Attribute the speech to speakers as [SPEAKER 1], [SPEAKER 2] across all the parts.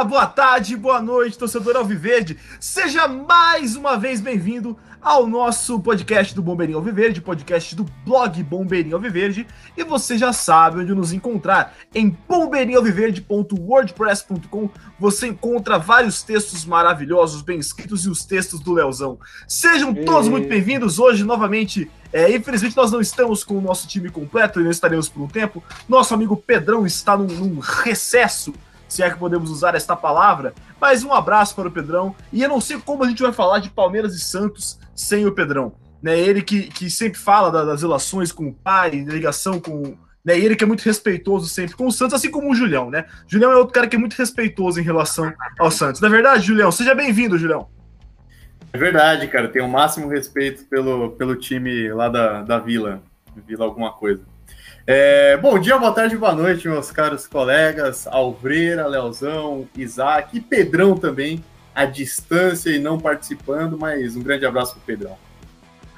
[SPEAKER 1] dia, boa tarde, boa noite, torcedor Alviverde. Seja mais uma vez bem-vindo ao nosso podcast do Bombeirinho Alviverde, podcast do blog Bombeirinho Alviverde. E você já sabe onde nos encontrar. Em bombeirinhoalviverde.wordpress.com você encontra vários textos maravilhosos, bem escritos e os textos do Leozão. Sejam todos muito bem-vindos. Hoje, novamente, é, infelizmente nós não estamos com o nosso time completo e não estaremos por um tempo. Nosso amigo Pedrão está num, num recesso se é que podemos usar esta palavra. Mas um abraço para o Pedrão. E eu não sei como a gente vai falar de Palmeiras e Santos sem o Pedrão. Né, ele que, que sempre fala das relações com o pai, ligação com. Né, ele que é muito respeitoso sempre com o Santos, assim como o Julião, né? Julião é outro cara que é muito respeitoso em relação ao Santos. Na é verdade, Julião, seja bem-vindo, Julião.
[SPEAKER 2] É verdade, cara. Tenho o máximo respeito pelo, pelo time lá da, da Vila. Vila alguma coisa. É, bom dia, boa tarde, boa noite, meus caros colegas, Alvreira, Leozão, Isaac e Pedrão também, à distância e não participando, mas um grande abraço para o Pedrão.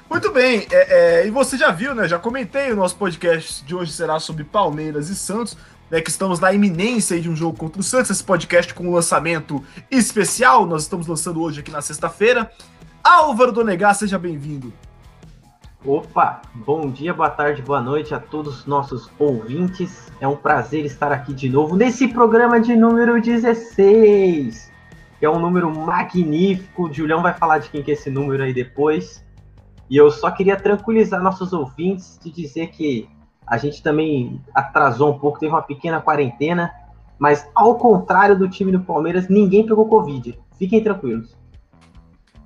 [SPEAKER 1] Muito bem, é, é, e você já viu, né? Já comentei o nosso podcast de hoje será sobre Palmeiras e Santos, né? Que estamos na iminência de um jogo contra o Santos, esse podcast com um lançamento especial, nós estamos lançando hoje aqui na sexta-feira. Álvaro Donegar, seja bem-vindo.
[SPEAKER 3] Opa, bom dia, boa tarde, boa noite a todos os nossos ouvintes. É um prazer estar aqui de novo nesse programa de número 16, que é um número magnífico. O Julião vai falar de quem que é esse número aí depois. E eu só queria tranquilizar nossos ouvintes de dizer que a gente também atrasou um pouco, teve uma pequena quarentena, mas ao contrário do time do Palmeiras, ninguém pegou Covid. Fiquem tranquilos.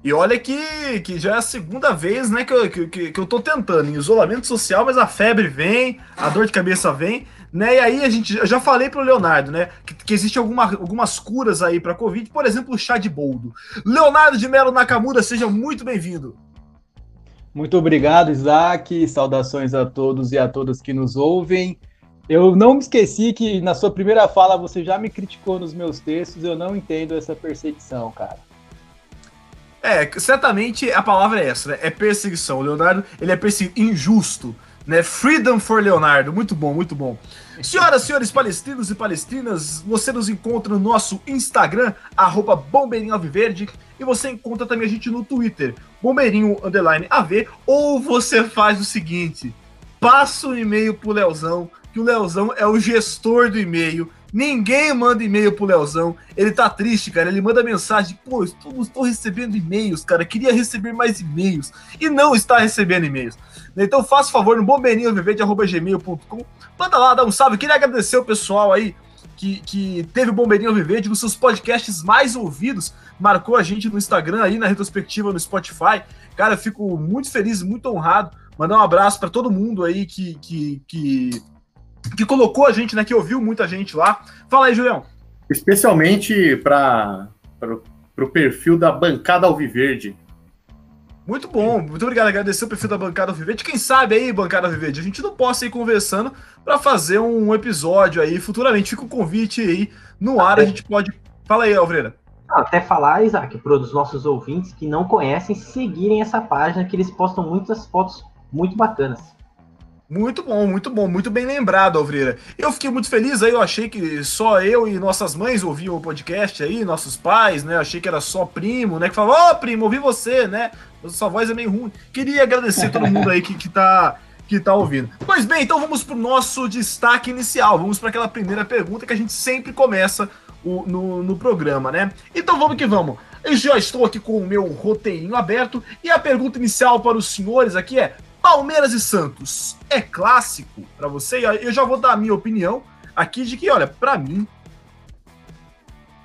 [SPEAKER 1] E olha que, que já é a segunda vez né, que, eu, que, que eu tô tentando, em isolamento social, mas a febre vem, a dor de cabeça vem, né? E aí a gente, já falei pro Leonardo, né, que, que existe alguma, algumas curas aí para Covid, por exemplo, o chá de boldo. Leonardo de Melo Nakamura, seja muito bem-vindo.
[SPEAKER 4] Muito obrigado, Isaac. Saudações a todos e a todas que nos ouvem. Eu não me esqueci que na sua primeira fala você já me criticou nos meus textos. Eu não entendo essa perseguição, cara.
[SPEAKER 1] É, certamente a palavra é essa, né? É perseguição. O Leonardo, ele é perseguido, injusto, né? Freedom for Leonardo. Muito bom, muito bom. Senhoras, senhores palestrinos e palestrinas, você nos encontra no nosso Instagram, arroba e você encontra também a gente no Twitter, Bombeirinho Underline AV, ou você faz o seguinte, passa o um e-mail pro Leozão, que o Leozão é o gestor do e-mail, Ninguém manda e-mail pro Leozão. Ele tá triste, cara. Ele manda mensagem: pô, estou, estou recebendo e-mails, cara. Queria receber mais e-mails. E não está recebendo e-mails. Então faça favor no bombeirinhoviverde.gmail.com. Manda lá, dá um salve. Queria agradecer o pessoal aí que, que teve o Bombeirinho Viverde nos seus podcasts mais ouvidos. Marcou a gente no Instagram aí, na retrospectiva no Spotify. Cara, fico muito feliz, muito honrado. Mandar um abraço para todo mundo aí que, que, que que colocou a gente, né? Que ouviu muita gente lá. Fala aí, Julião.
[SPEAKER 2] Especialmente para o perfil da bancada Alviverde.
[SPEAKER 1] Muito bom, muito obrigado. Agradecer o perfil da bancada Alviverde. Quem sabe aí, bancada Alviverde, a gente não possa ir conversando para fazer um episódio aí futuramente. Fica o convite aí no ar, a gente pode. Fala aí, Alvreira.
[SPEAKER 3] Até falar, Isaac, para os nossos ouvintes que não conhecem, seguirem essa página que eles postam muitas fotos muito bacanas.
[SPEAKER 1] Muito bom, muito bom, muito bem lembrado, Alvreira. Eu fiquei muito feliz aí, eu achei que só eu e nossas mães ouviam o podcast aí, nossos pais, né? Eu achei que era só primo, né? Que falava, ó, oh, primo, ouvi você, né? Sua voz é meio ruim. Queria agradecer todo mundo aí que, que tá que tá ouvindo. Pois bem, então vamos pro nosso destaque inicial. Vamos para aquela primeira pergunta que a gente sempre começa o, no, no programa, né? Então vamos que vamos. Eu já estou aqui com o meu roteirinho aberto e a pergunta inicial para os senhores aqui é: Palmeiras e Santos é clássico para você? Eu já vou dar a minha opinião aqui de que, olha, para mim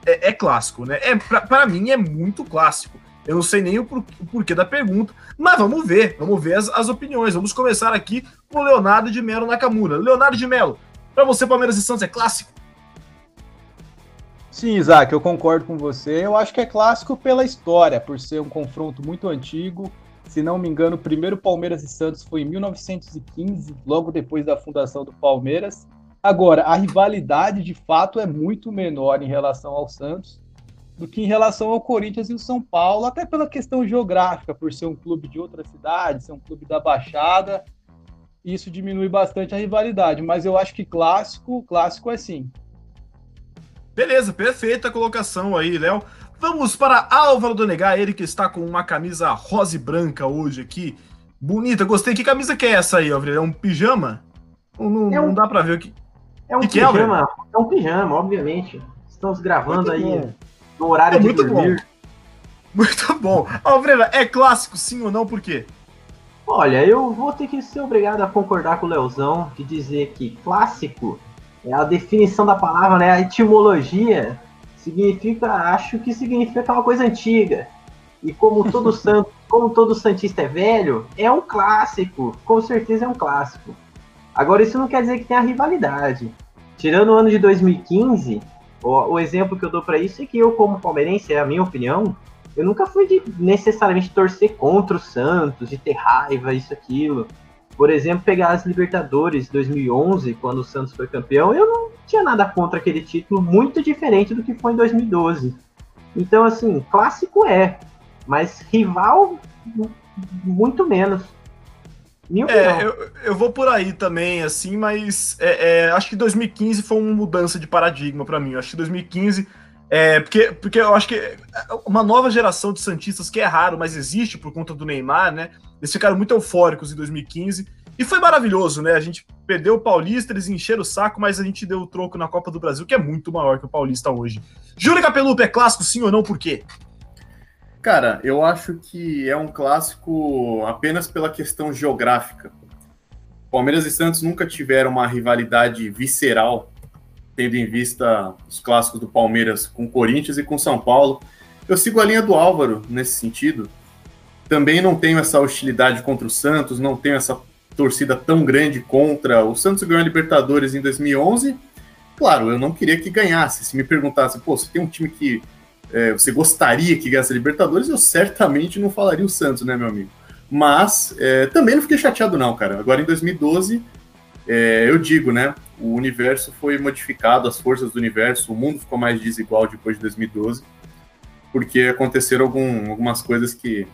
[SPEAKER 1] é, é, clássico, né? É, para mim é muito clássico. Eu não sei nem o, por, o, porquê da pergunta, mas vamos ver, vamos ver as, as opiniões. Vamos começar aqui com o Leonardo de Melo Nakamura. Leonardo de Melo, para você, Palmeiras e Santos é clássico?
[SPEAKER 4] Sim, Isaac, eu concordo com você. Eu acho que é clássico pela história, por ser um confronto muito antigo, se não me engano, o primeiro Palmeiras e Santos foi em 1915, logo depois da fundação do Palmeiras. Agora, a rivalidade de fato é muito menor em relação ao Santos do que em relação ao Corinthians e o São Paulo, até pela questão geográfica, por ser um clube de outra cidade, ser um clube da Baixada, isso diminui bastante a rivalidade. Mas eu acho que clássico, clássico é sim.
[SPEAKER 1] Beleza, perfeita colocação aí, Léo. Vamos para Álvaro Donegar, ele que está com uma camisa rosa e branca hoje aqui. Bonita, gostei. Que camisa que é essa aí, Álvaro? É um pijama? Não, não,
[SPEAKER 3] É um-
[SPEAKER 1] não dá pra ver o que.
[SPEAKER 3] É um
[SPEAKER 1] Que que é,
[SPEAKER 3] pijama, é, um pijama, obviamente. Estamos gravando
[SPEAKER 1] Muito
[SPEAKER 3] aí
[SPEAKER 1] bom.
[SPEAKER 3] no horário
[SPEAKER 1] É
[SPEAKER 3] de
[SPEAKER 1] muito
[SPEAKER 3] dormir.
[SPEAKER 1] bom. Muito bom. Alvrela, é clássico sim ou não? Por quê?
[SPEAKER 3] Olha, eu vou ter que ser obrigado a concordar com o Leozão de dizer que clássico é a definição da palavra, né? A etimologia significa, acho que significa é uma coisa antiga. E como todo santo, como todo santista é velho, é um clássico. Com certeza é um clássico. Agora isso não quer dizer que tenha rivalidade. Tirando o ano de 2015, o, o exemplo que eu dou pra isso é que eu, como palmeirense, é a minha opinião, eu nunca fui de necessariamente torcer contra o Santos, de ter raiva, isso, aquilo. Por exemplo, pegar as Libertadores 2011, quando o Santos foi campeão, eu não tinha nada contra aquele título, muito diferente do que foi em 2012. Então, assim, clássico é, mas rival, mu- muito menos. Minha.
[SPEAKER 1] É, eu, eu vou por aí também, assim, mas é, é, acho que 2015 foi uma mudança de paradigma pra mim. Eu acho que 2015. É, porque, porque eu acho que uma nova geração de Santistas, que é raro, mas existe por conta do Neymar, né? Eles ficaram muito eufóricos em 2015. E foi maravilhoso, né? A gente perdeu o Paulista, eles encheram o saco, mas a gente deu o troco na Copa do Brasil, que é muito maior que o Paulista hoje. Júlio Capelupi é clássico, sim ou não? Por quê?
[SPEAKER 2] Cara, eu acho que é um clássico apenas pela questão geográfica. Palmeiras e Santos nunca tiveram uma rivalidade visceral, tendo em vista os clássicos do Palmeiras com Corinthians e com São Paulo. Eu sigo a linha do Álvaro nesse sentido. Também não tenho essa hostilidade contra o Santos, não tenho essa torcida tão grande contra. O Santos ganhou a Libertadores em 2011. Claro, eu não queria que ganhasse. Se me perguntasse, pô, você tem um time que é, você gostaria que ganhasse a Libertadores, eu certamente não falaria o Santos, né, meu amigo? Mas é, também não fiquei chateado, não, cara. Agora em 2012, é, eu digo, né? O universo foi modificado, as forças do universo, o mundo ficou mais desigual depois de 2012, porque aconteceram algum, algumas coisas que.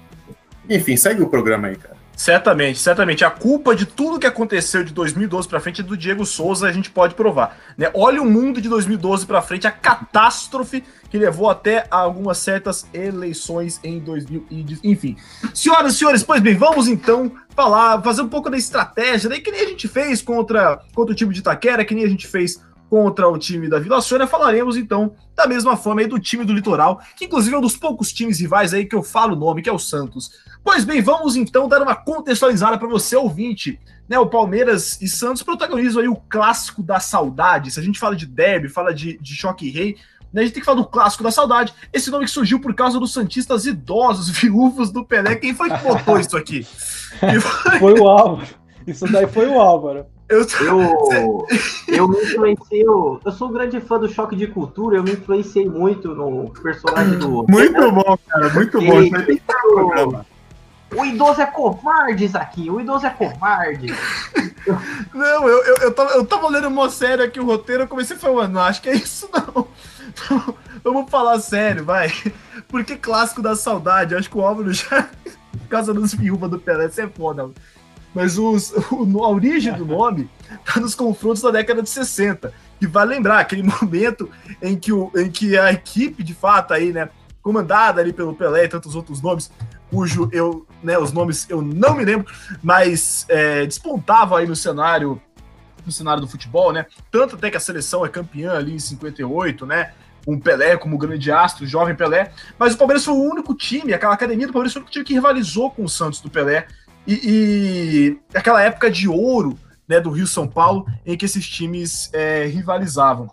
[SPEAKER 2] Enfim, segue o programa aí, cara.
[SPEAKER 1] Certamente, certamente. A culpa de tudo que aconteceu de 2012 para frente é do Diego Souza, a gente pode provar. Né? Olha o mundo de 2012 para frente, a catástrofe que levou até algumas certas eleições em 2000 e enfim. Senhoras e senhores, pois bem, vamos então falar, fazer um pouco da estratégia, né? que nem a gente fez contra, contra o time de Itaquera, que nem a gente fez contra o time da Vila Sônia, falaremos então da mesma forma aí do time do Litoral, que inclusive é um dos poucos times rivais aí que eu falo o nome, que é o Santos. Pois bem, vamos então dar uma contextualizada para você, ouvinte. Né, o Palmeiras e Santos protagonizam aí o clássico da saudade. Se a gente fala de derby, fala de, de choque rei, né, a gente tem que falar do clássico da saudade. Esse nome que surgiu por causa dos santistas idosos, viúvos do Pelé. Quem foi que botou isso aqui? Foi?
[SPEAKER 4] Foi o Álvaro. Isso daí foi o Álvaro.
[SPEAKER 1] Eu,
[SPEAKER 3] Eu, eu me influenciei, eu, eu sou um grande fã do Choque de Cultura, eu me influenciei muito no personagem do...
[SPEAKER 2] Muito bom, cara, muito bom. Isso programa.
[SPEAKER 3] O idoso é covarde, Zaquinho, o idoso é covarde.
[SPEAKER 1] Não, eu, eu, eu, tava, eu tava lendo uma série aqui, o roteiro, eu comecei falando, não, acho que é isso não. Vamos falar sério, vai. Por que clássico da saudade? Acho que o Álvaro já. Por causa dos viúvas do Pelé, isso é foda. Mas os, o, a origem do nome tá nos confrontos da década de 60. E vai lembrar aquele momento em que, o, em que a equipe, de fato, aí, né, comandada ali pelo Pelé e tantos outros nomes, cujo eu, né, os nomes eu não me lembro, mas é, despontava aí no cenário no cenário do futebol, né? Tanto até que a seleção é campeã ali em 58, né? O Pelé como grande astro, jovem Pelé. Mas o Palmeiras foi o único time, aquela academia do Palmeiras foi o único time que rivalizou com o Santos do Pelé. E, e aquela época de ouro né, do Rio São Paulo, em que esses times é, rivalizavam.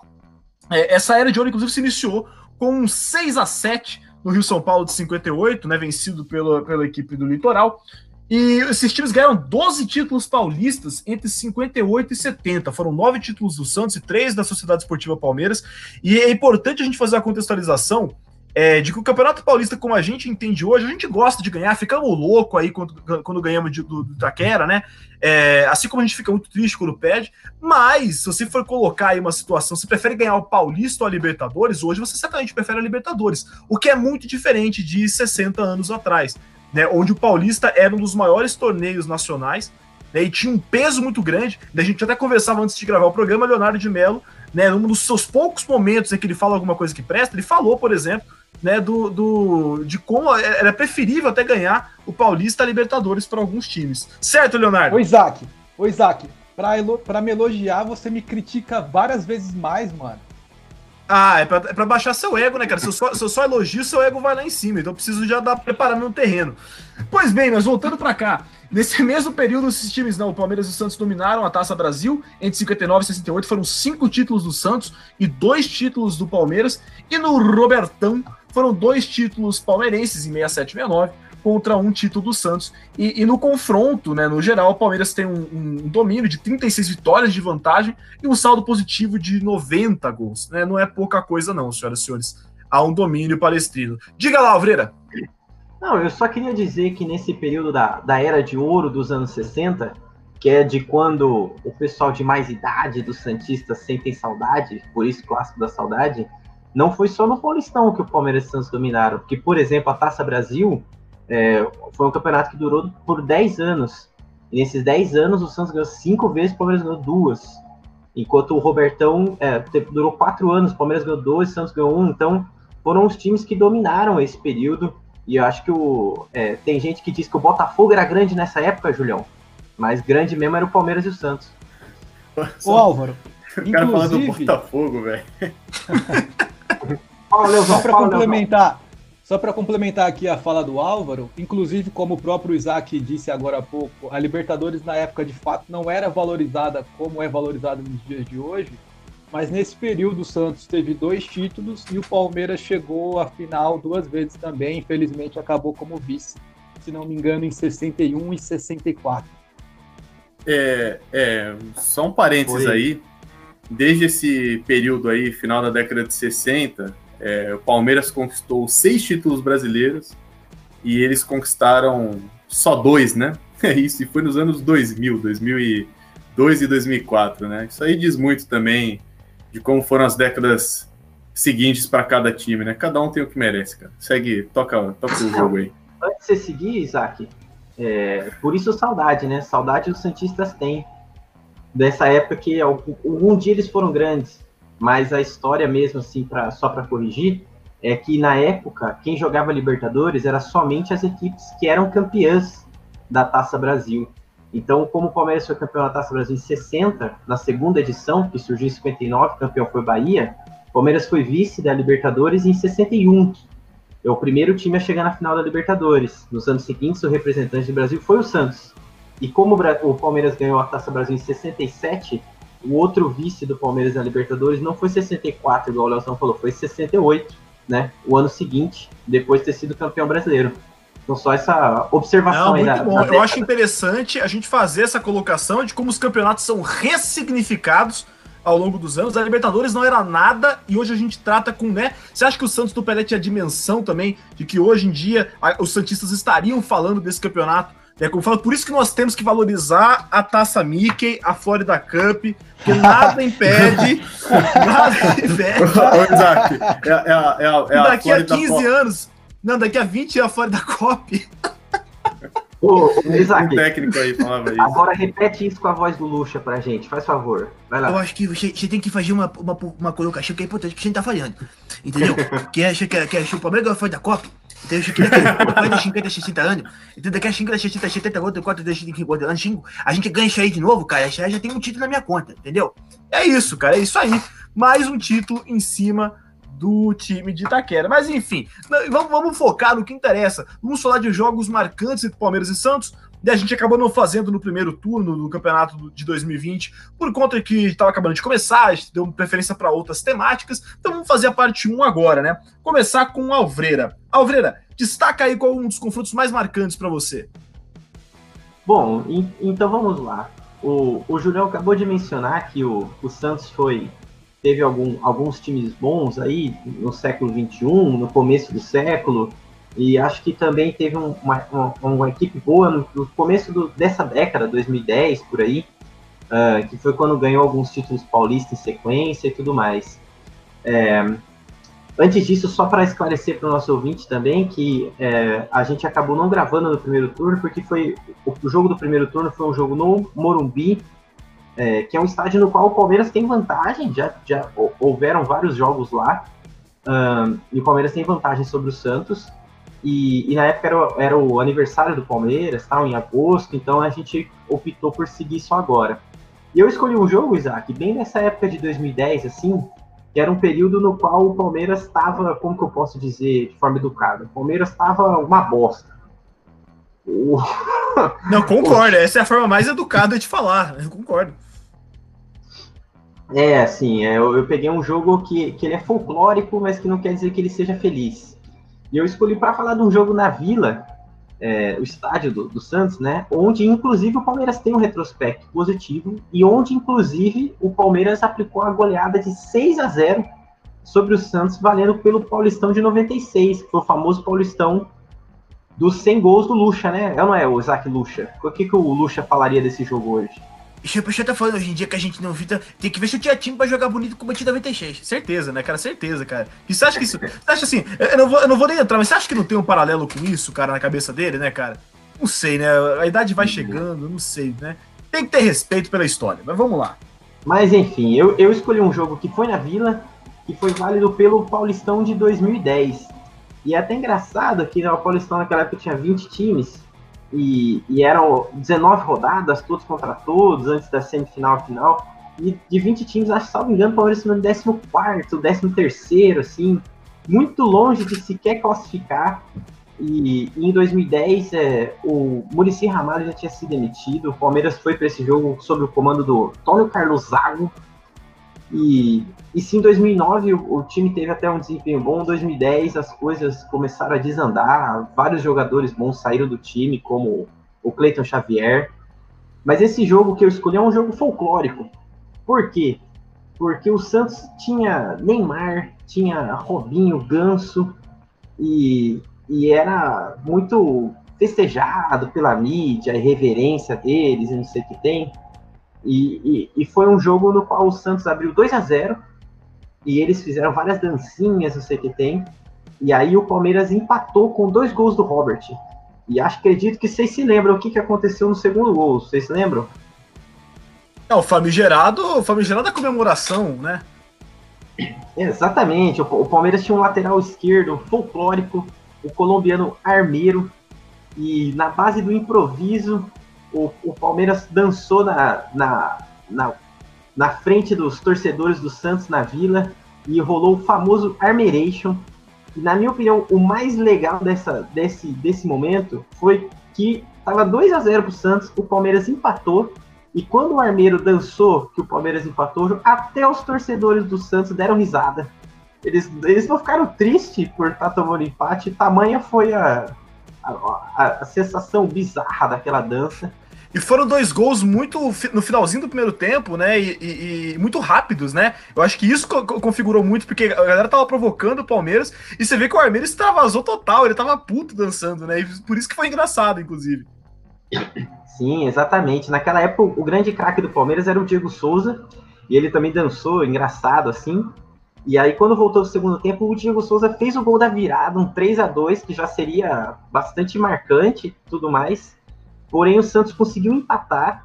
[SPEAKER 1] É, essa era de ouro, inclusive, se iniciou com um 6 a 7 no Rio São Paulo de 58, né, vencido pela, pela equipe do Litoral. E esses times ganharam 12 títulos paulistas entre 58 e 70. Foram nove títulos do Santos e três da Sociedade Esportiva Palmeiras. E é importante a gente fazer a contextualização é, de que o Campeonato Paulista, como a gente entende hoje, a gente gosta de ganhar, ficamos louco aí quando, quando ganhamos de, do, do Itaquera, né? É, assim como a gente fica muito triste quando perde. Mas, se você for colocar aí uma situação, você prefere ganhar o Paulista ou a Libertadores, hoje você certamente prefere a Libertadores. O que é muito diferente de 60 anos atrás né, onde o Paulista era um dos maiores torneios nacionais né, e tinha um peso muito grande. Né, a gente até conversava antes de gravar o programa, Leonardo de Mello né, num dos seus poucos momentos em que ele fala alguma coisa que presta, ele falou, por exemplo, né, do, do, de como era preferível até ganhar o Paulista Libertadores para alguns times. Certo, Leonardo?
[SPEAKER 4] Ô, Isaac, ô, Isaac, pra, pra me elogiar, você me critica várias vezes mais, mano.
[SPEAKER 1] Ah, é pra, é pra baixar seu ego, né, cara? Se eu, só, se eu só elogio, seu ego vai lá em cima. Então eu preciso já dar preparar meu terreno. Pois bem, mas voltando para cá. Nesse mesmo período, esses times, não, o Palmeiras e o Santos dominaram a Taça Brasil. Entre 59 e 68 foram cinco títulos do Santos e dois títulos do Palmeiras. E no Robertão foram dois títulos palmeirenses em 67 e 69 contra um título do Santos. E, e, no confronto, né, no geral, o Palmeiras tem um, um, domínio de 36 vitórias de vantagem e um saldo positivo de 90 gols. Né? Não é pouca coisa, não, senhoras e senhores. Há um domínio palestrino. Diga lá, Alvreira.
[SPEAKER 3] Não, eu só queria dizer que nesse período da, da era de ouro dos anos 60, que é de quando o pessoal de mais idade dos Santistas sentem saudade, por isso clássico da saudade, não foi só no Paulistão que o Palmeiras e o Santos dominaram, porque, por exemplo, a Taça Brasil é, foi um campeonato que durou por 10 anos. E nesses 10 anos, o Santos ganhou 5 vezes, o Palmeiras ganhou 2. Enquanto o Robertão é, durou 4 anos, o Palmeiras ganhou 2, o Santos ganhou 1. Um, então, foram os times que dominaram esse período. E eu acho que o, é, tem gente que diz que o Botafogo era grande nessa época, Julião. Mas grande mesmo era o Palmeiras e o Santos.
[SPEAKER 4] Ô Álvaro,
[SPEAKER 2] o cara falando do Botafogo, velho.
[SPEAKER 4] Só para complementar, só para complementar aqui a fala do Álvaro, inclusive como o próprio Isaac disse agora há pouco, a Libertadores na época de fato não era valorizada como é valorizada nos dias de hoje, mas nesse período o Santos teve dois títulos e o Palmeiras chegou à final duas vezes também, infelizmente acabou como vice, se não me engano, em 61 e 64.
[SPEAKER 2] É, é só um parênteses Foi. aí, desde esse período aí, final da década de 60, é, o Palmeiras conquistou seis títulos brasileiros e eles conquistaram só dois, né? É isso, e foi nos anos 2000, 2002 e 2004, né? Isso aí diz muito também de como foram as décadas seguintes para cada time, né? Cada um tem o que merece, cara. Segue, toca, toca o jogo aí.
[SPEAKER 3] Antes de você seguir, Isaac, é, por isso saudade, né? Saudade os Santistas têm dessa época que algum dia eles foram grandes mas a história mesmo, assim, pra, só para corrigir, é que na época, quem jogava Libertadores era somente as equipes que eram campeãs da Taça Brasil. Então, como o Palmeiras foi campeão da Taça Brasil em 60, na segunda edição, que surgiu em 59, campeão foi Bahia, Palmeiras foi vice da Libertadores em 61. É o primeiro time a chegar na final da Libertadores. Nos anos seguintes, o representante do Brasil foi o Santos. E como o Palmeiras ganhou a Taça Brasil em 67, o outro vice do Palmeiras na Libertadores não foi 64, igual o Leozão falou, foi 68, né? O ano seguinte, depois de ter sido campeão brasileiro. Então, só essa observação
[SPEAKER 1] não, aí. Muito bom. Eu acho interessante a gente fazer essa colocação de como os campeonatos são ressignificados ao longo dos anos. A Libertadores não era nada e hoje a gente trata com, né? Você acha que o Santos do Pelé tinha dimensão também de que hoje em dia a, os Santistas estariam falando desse campeonato é como eu falo, por isso que nós temos que valorizar a Taça Mickey, a Florida Cup, porque nada impede. nada impede. Ô, Isaac, é, é, é, é a daqui a 15 anos. Não, daqui a 20 é a Florida Cup.
[SPEAKER 3] Ô, Isaac,
[SPEAKER 2] um técnico aí falava
[SPEAKER 3] isso. Agora repete isso com a voz do Lucha pra gente, faz favor. Vai lá.
[SPEAKER 1] Eu acho que você, você tem que fazer uma, uma, uma colocação que é importante que você não tá falhando. Entendeu? que é, que é, que é, o Palmeiras ganhou a Florida Cup eu queria que depois de 50, 60 anos, então daqui a 50, 60, 70, outro, 4, 50 anos, a gente ganha isso aí de novo, cara, aí já tem um título na minha conta, entendeu? É isso, cara, é isso aí. Mais um título em cima do time de Itaquera. Mas enfim, vamos, vamos focar no que interessa. Vamos falar de jogos marcantes entre Palmeiras e Santos. E a gente acabou não fazendo no primeiro turno do campeonato de 2020, por conta que estava acabando de começar, a gente deu preferência para outras temáticas. Então vamos fazer a parte 1 agora, né? Começar com Alvreira. Alvreira, destaca aí qual um dos confrontos mais marcantes para você.
[SPEAKER 3] Bom, então vamos lá. O, o Julião acabou de mencionar que o, o Santos foi teve algum, alguns times bons aí no século XXI, no começo do século, e acho que também teve um, uma, uma, uma, equipe boa no, começo do, dessa década, 2010, por aí, uh, que foi quando ganhou alguns títulos paulistas em sequência e tudo mais. É, antes disso, só para esclarecer para o nosso ouvinte também, que é, a gente acabou não gravando no primeiro turno, porque foi o, jogo do primeiro turno foi um jogo no Morumbi, é, que é um estádio no qual o Palmeiras tem vantagem, já, já houveram vários jogos lá, um, e o Palmeiras tem vantagem sobre o Santos, e, e na época era, era, o aniversário do Palmeiras, tal, em agosto, então a gente optou por seguir isso agora. E eu escolhi um jogo, Isaac, bem nessa época de 2010, assim, que era um período no qual o Palmeiras estava, como que eu posso dizer de forma educada? O Palmeiras estava uma bosta.
[SPEAKER 1] O... Não, concordo, essa é a forma mais educada de falar, eu concordo.
[SPEAKER 3] É, assim, é, eu, eu, peguei um jogo que, que ele é folclórico, mas que não quer dizer que ele seja feliz. E eu escolhi para falar de um jogo na Vila, é, o estádio do, do, Santos, né? Onde, inclusive, o Palmeiras tem um retrospecto positivo e onde, inclusive, o Palmeiras aplicou a goleada de 6 a 0 sobre o Santos, valendo pelo Paulistão de 96, que foi o famoso Paulistão dos 100 gols do Lucha, né? É não é, o Isaac Lucha? O que, que o Lucha falaria desse jogo hoje?
[SPEAKER 1] O pessoal tá falando hoje em dia que a gente não vita. Tem que ver se eu tinha time pra jogar bonito com o Batida 96. Certeza, né, cara? Certeza, cara. E você acha que isso. Você acha assim, eu não, vou, eu não vou nem entrar, mas você acha que não tem um paralelo com isso, cara, na cabeça dele, né, cara? Não sei, né? A idade vai chegando, não sei, né? Tem que ter respeito pela história, mas vamos lá.
[SPEAKER 3] Mas enfim, eu, eu escolhi um jogo que foi na Vila, que foi válido pelo Paulistão de 2010. E é até engraçado que o Paulistão naquela época tinha 20 times e, e, eram 19 rodadas, todos contra todos, antes da semifinal final. E de 20 times, acho que, salvo engano, o Palmeiras no 14, 13, assim, muito longe de sequer classificar. E, e em 2010, é, o Murici Ramalho já tinha sido demitido. O Palmeiras foi para esse jogo sob o comando do Tônio Carlos Zago. E e sim, em 2009 o, o, time teve até um desempenho bom. Em 2010 as coisas começaram a desandar. Vários jogadores bons saíram do time, como o Cleiton Xavier. Mas esse jogo que eu escolhi é um jogo folclórico. Por quê? Porque o Santos tinha Neymar, tinha Robinho, Ganso e, e era muito festejado pela mídia, a irreverência deles e não sei o que tem. E, e, e, foi um jogo no qual o Santos abriu 2 a 0 e eles fizeram várias dancinhas, não sei o que tem. E aí o Palmeiras empatou com dois gols do Robert. E acho, acredito que vocês se lembram o que, que aconteceu no segundo gol. Vocês se lembram?
[SPEAKER 1] É, o famigerado, o famigerado da comemoração, né?
[SPEAKER 3] Exatamente. O, o Palmeiras tinha um lateral esquerdo folclórico, o colombiano Armeiro. E na base do improviso, o, o Palmeiras dançou na, na, na na frente dos torcedores do Santos na Vila e rolou o famoso Armeration. E na minha opinião, o mais legal dessa, desse, desse momento foi que estava 2 a 0 para o Santos, o Palmeiras empatou e quando o Armeiro dançou que o Palmeiras empatou, até os torcedores do Santos deram risada. Eles, eles não ficaram tristes por estar tá tomando empate, tamanha foi a, a, a, a sensação bizarra daquela dança.
[SPEAKER 1] E foram dois gols muito no finalzinho do primeiro tempo, né? E, e, e muito rápidos, né? Eu acho que isso co configurou muito, porque a galera tava provocando o Palmeiras. E você vê que o Armeiras extravasou total, ele tava puto dançando, né? E por isso que foi engraçado, inclusive.
[SPEAKER 3] Sim, exatamente. Naquela época, o grande craque do Palmeiras era o Diego Souza. E ele também dançou, engraçado assim. E aí, quando voltou do segundo tempo, o Diego Souza fez o gol da virada, um 3 a 2 que já seria bastante marcante tudo mais. Porém, o Santos conseguiu empatar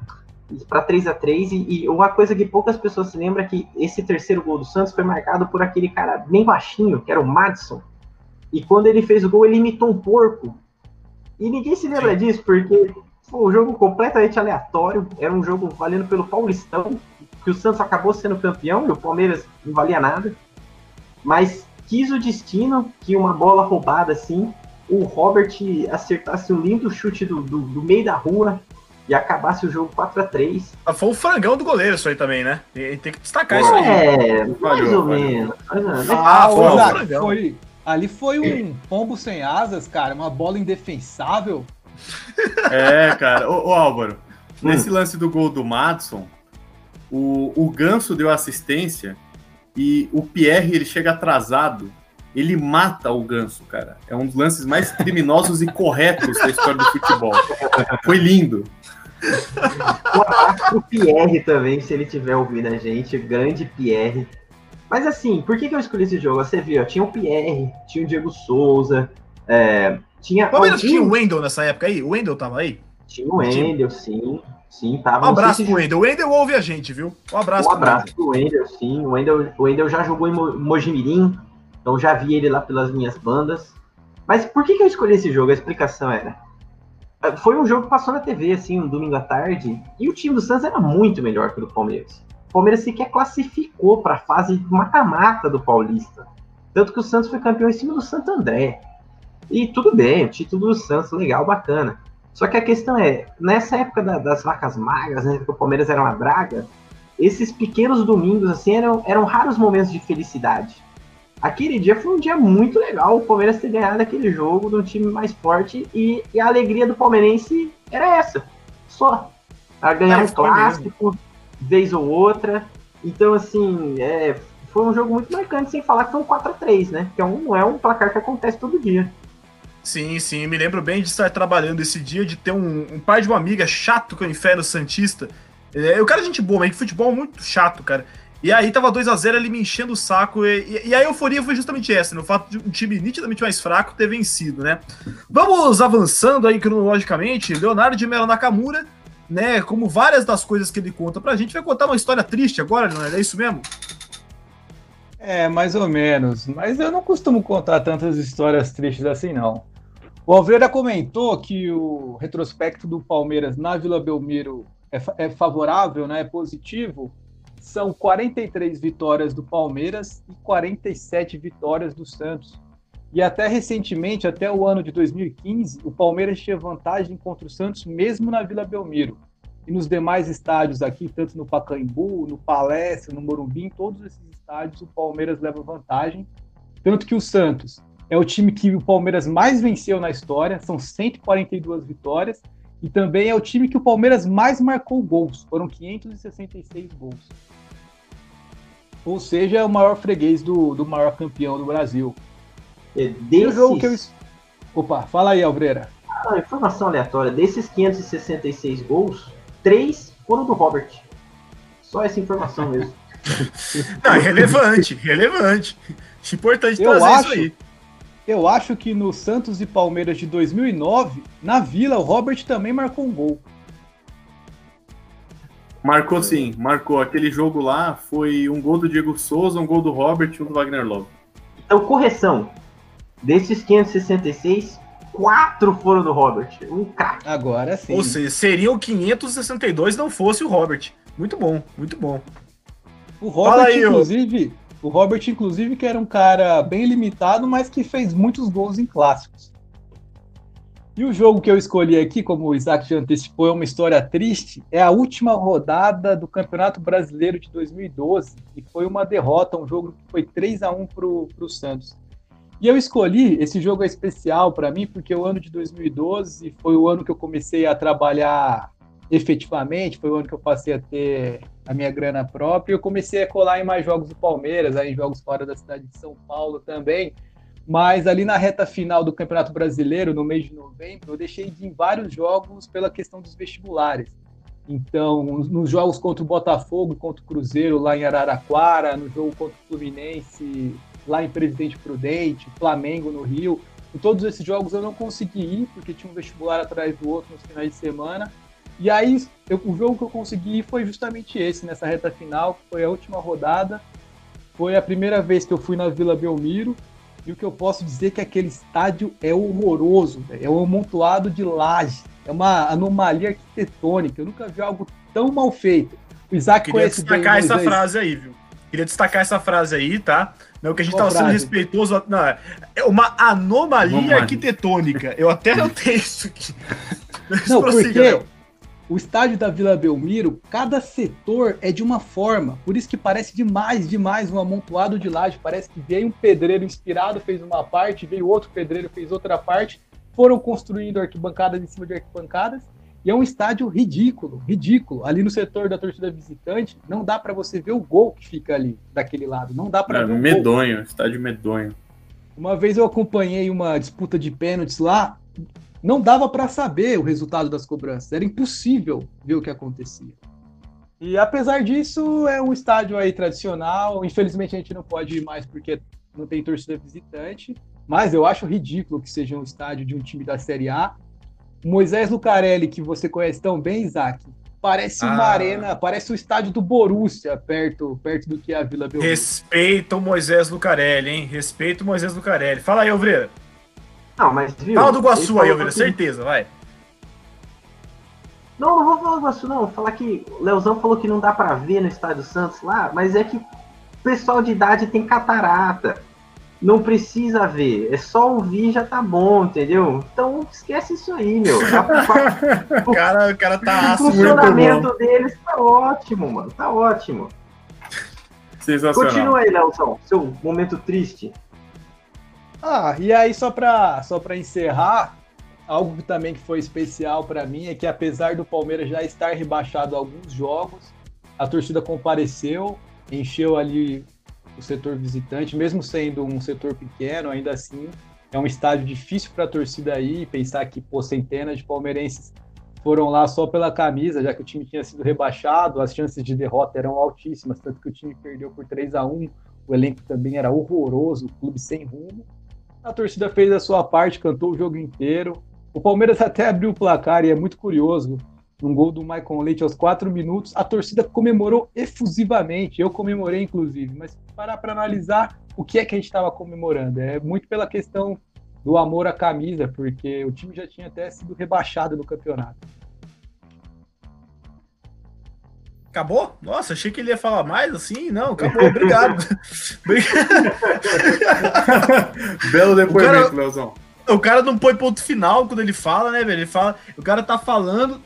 [SPEAKER 3] para 3 a 3 e, e, uma coisa que poucas pessoas se lembram é que esse terceiro gol do Santos foi marcado por aquele cara bem baixinho, que era o Madison. E quando ele fez o gol, ele imitou um porco. E ninguém se lembra disso, porque foi um jogo completamente aleatório. Era um jogo valendo pelo Paulistão, que o Santos acabou sendo campeão e o Palmeiras não valia nada. Mas quis o destino que uma bola roubada assim o Robert acertasse um lindo chute do, do, do meio da rua e acabasse o jogo 4 a 3
[SPEAKER 1] ah, Foi o frangão do goleiro isso aí também, né? E, tem que destacar é, isso
[SPEAKER 3] aí. É, mais ou menos.
[SPEAKER 4] Ah, foi, foi, foi, ali foi um pombo sem asas, cara, uma bola indefensável.
[SPEAKER 2] É, cara. Ô, ô Álvaro, hum. nesse lance do gol do Madison, o, o Ganso deu assistência e o Pierre ele chega atrasado ele mata o ganso, cara. É um dos lances mais criminosos e corretos da história do futebol. Foi lindo.
[SPEAKER 3] Um abraço pro Pierre também, se ele tiver ouvindo a gente. Grande Pierre. Mas assim, por que, que eu escolhi esse jogo? Você viu, tinha o Pierre, tinha o Diego Souza, é, tinha.
[SPEAKER 1] Palmeiras tinha o Wendel nessa época aí? O Wendel tava aí?
[SPEAKER 3] Tinha o Wendel, sim. Sim, tava.
[SPEAKER 1] Um abraço pro Wendel. O Wendel ouve a gente, viu? Um abraço,
[SPEAKER 3] um abraço pro Wendel. sim. O Wendel, o Wendel já jogou em Mojimirim, então já vi ele lá pelas minhas bandas. Mas por que, que eu escolhi esse jogo? A explicação era. É, foi um jogo que passou na TV, assim, um domingo à tarde, e o time do Santos era muito melhor que o do Palmeiras. O Palmeiras sequer classificou para a fase mata-mata do Paulista. Tanto que o Santos foi campeão em cima do Santo André. E tudo bem, o título do Santos, legal, bacana. Só que a questão é, nessa época da, das vacas magras, né, que o Palmeiras era uma draga, esses pequenos domingos assim eram, eram raros momentos de felicidade. Aquele dia foi um dia muito legal, o Palmeiras ter ganhado aquele jogo de um time mais forte e, e a alegria do palmeirense era essa, só. A ganhar é, um clássico, mesmo. vez ou outra. Então, assim, é, foi um jogo muito marcante, sem falar que foi um 4 a 3 né? Que é um, é um placar que acontece todo dia.
[SPEAKER 1] Sim, sim, me lembro bem de estar trabalhando esse dia, de ter um, um pai de uma amiga chato com o Inferno Santista. É, o cara é gente boa, mas futebol muito chato, cara. E aí tava 2 a 0 ele me enchendo o saco. E, e, a euforia foi justamente essa, no fato de um time nitidamente mais fraco ter vencido, né? Vamos avançando aí cronologicamente. Leonardo de Mello Nakamura, né? Como várias das coisas que ele conta pra gente, vai contar uma história triste agora, Leonardo. É isso mesmo?
[SPEAKER 4] É, mais ou menos. Mas eu não costumo contar tantas histórias tristes assim, não. O Alveira comentou que o retrospecto do Palmeiras na Vila Belmiro é, é favorável, né, é positivo. São 43 vitórias do Palmeiras e 47 vitórias do Santos. E até recentemente, até o ano de 2015, o Palmeiras tinha vantagem contra o Santos mesmo na Vila Belmiro. E nos demais estádios aqui, tanto no Pacaembu, no Palestra, no Morumbi, em todos esses estádios o Palmeiras leva vantagem. Tanto que o Santos é o time que o Palmeiras mais venceu na história, são 142 vitórias, e também é o time que o Palmeiras mais marcou gols, foram 566 gols. Ou seja, é o maior freguês do, do maior campeão do Brasil.
[SPEAKER 3] É desses... jogo que eu...
[SPEAKER 4] Opa, fala aí, Alvreira.
[SPEAKER 3] Ah, informação aleatória, desses 566 gols, três foram do Robert. Só essa informação mesmo.
[SPEAKER 1] Não, relevante, relevante. Importante eu trazer acho, isso aí.
[SPEAKER 4] Eu acho que no Santos e Palmeiras de 2009, na Vila, o Robert também marcou um gol.
[SPEAKER 2] Marcou sim, marcou. Aquele jogo lá foi um gol do Diego Souza, um gol do Robert e um do Wagner Love.
[SPEAKER 3] Então, correção. Desses 566, quatro foram do Robert. Um craque.
[SPEAKER 4] Agora sim.
[SPEAKER 1] Ou seja, seriam 562 não fosse o Robert. Muito bom, muito bom.
[SPEAKER 4] O Robert, aí, inclusive, o Robert, inclusive, que era um cara bem limitado, mas que fez muitos gols em clássicos. E o jogo que eu escolhi aqui, como o Isaac já antecipou, é uma história triste. É a última rodada do Campeonato Brasileiro de 2012 e foi uma derrota, um jogo que foi 3 a 1 para o Santos. E eu escolhi, esse jogo é especial para mim, porque o ano de 2012 foi o ano que eu comecei a trabalhar efetivamente, foi o ano que eu passei a ter a minha grana própria. Eu comecei a colar em mais jogos do Palmeiras, aí em jogos fora da cidade de São Paulo também. Mas ali na reta final do Campeonato Brasileiro, no mês de novembro, eu deixei de ir em vários jogos pela questão dos vestibulares. Então, nos jogos contra o Botafogo, contra o Cruzeiro lá em Araraquara, no jogo contra o Fluminense lá em Presidente Prudente, Flamengo no Rio, em todos esses jogos eu não consegui ir, porque tinha um vestibular atrás do outro nos finais de semana. E aí, eu, o jogo que eu consegui foi justamente esse, nessa reta final, que foi a última rodada. Foi a primeira vez que eu fui na Vila Belmiro. E o que eu posso dizer é que aquele estádio é horroroso, é um amontoado de laje, é uma anomalia arquitetônica. Eu nunca vi algo tão mal feito.
[SPEAKER 1] O Isaac Queria conhece destacar bem, essa frase aí, viu? Queria destacar essa frase aí, tá? Não, que a gente Qual tava frase? sendo respeitoso. Não, é uma anomalia, anomalia. arquitetônica. Eu até notei isso aqui.
[SPEAKER 4] Não, porque o estádio da Vila Belmiro, cada setor é de uma forma, por isso que parece demais, demais um amontoado de laje. Parece que veio um pedreiro inspirado, fez uma parte, veio outro pedreiro, fez outra parte, foram construindo arquibancadas em cima de arquibancadas. E é um estádio ridículo, ridículo. Ali no setor da torcida visitante, não dá para você ver o gol que fica ali daquele lado. Não dá para é, ver.
[SPEAKER 2] Medonho, estádio medonho.
[SPEAKER 4] Uma vez eu acompanhei uma disputa de pênaltis lá não dava para saber o resultado das cobranças, era impossível ver o que acontecia. E apesar disso, é um estádio aí tradicional. Infelizmente a gente não pode ir mais porque não tem torcida visitante, mas eu acho ridículo que seja um estádio de um time da Série A. Moisés Lucarelli, que você conhece tão bem, Isaac, Parece uma
[SPEAKER 1] Ah.
[SPEAKER 4] arena, parece o estádio do Borussia, perto, perto do que é a Vila Belmiro.
[SPEAKER 1] Respeita o Moisés Lucarelli, hein? Respeita o Moisés Lucarelli. Fala aí, Alvreira.
[SPEAKER 3] Não, mas viu?
[SPEAKER 1] Fala do Guaçu aí, Alvreira.
[SPEAKER 3] que-
[SPEAKER 1] Certeza, vai.
[SPEAKER 3] Não, não vou falar do Guaçu, não. Vou falar que o Leozão falou que não dá pra ver no Estádio Santos lá, mas é que o pessoal de idade tem catarata. Não precisa ver. É só ouvir e já tá bom, entendeu? Então esquece isso aí, meu.
[SPEAKER 1] O cara, o cara tá
[SPEAKER 3] o funcionamento deles tá ótimo, mano. Tá ótimo.
[SPEAKER 2] Sensacional.
[SPEAKER 3] Continua aí, Leozão. Seu momento triste.
[SPEAKER 4] Ah, e aí só para só para encerrar, algo também que foi especial para mim é que apesar do Palmeiras já estar rebaixado alguns jogos, a torcida compareceu, encheu ali o setor visitante, mesmo sendo um setor pequeno, ainda assim é um estádio difícil para a torcida aí, pensar que pô, centenas de palmeirenses foram lá só pela camisa, já que o time tinha sido rebaixado, as chances de derrota eram altíssimas, tanto que o time perdeu por 3 a 1 o elenco também era horroroso, o clube sem rumo. A torcida fez a sua parte, cantou o jogo inteiro. O Palmeiras até abriu o placar e é muito curioso. Um gol do Maicon Leite aos quatro minutos, a torcida comemorou efusivamente. Eu comemorei, inclusive. Mas parar para analisar o que é que a gente estava comemorando. É muito pela questão do amor à camisa, porque o time já tinha até sido rebaixado no campeonato.
[SPEAKER 1] Acabou? Nossa, achei que ele ia falar mais assim. Não, acabou. Obrigado.
[SPEAKER 2] Belo depoimento,
[SPEAKER 1] O cara-
[SPEAKER 2] Leozão.
[SPEAKER 1] o cara não põe ponto final quando ele fala, né, velho? Ele fala, o cara tá falando.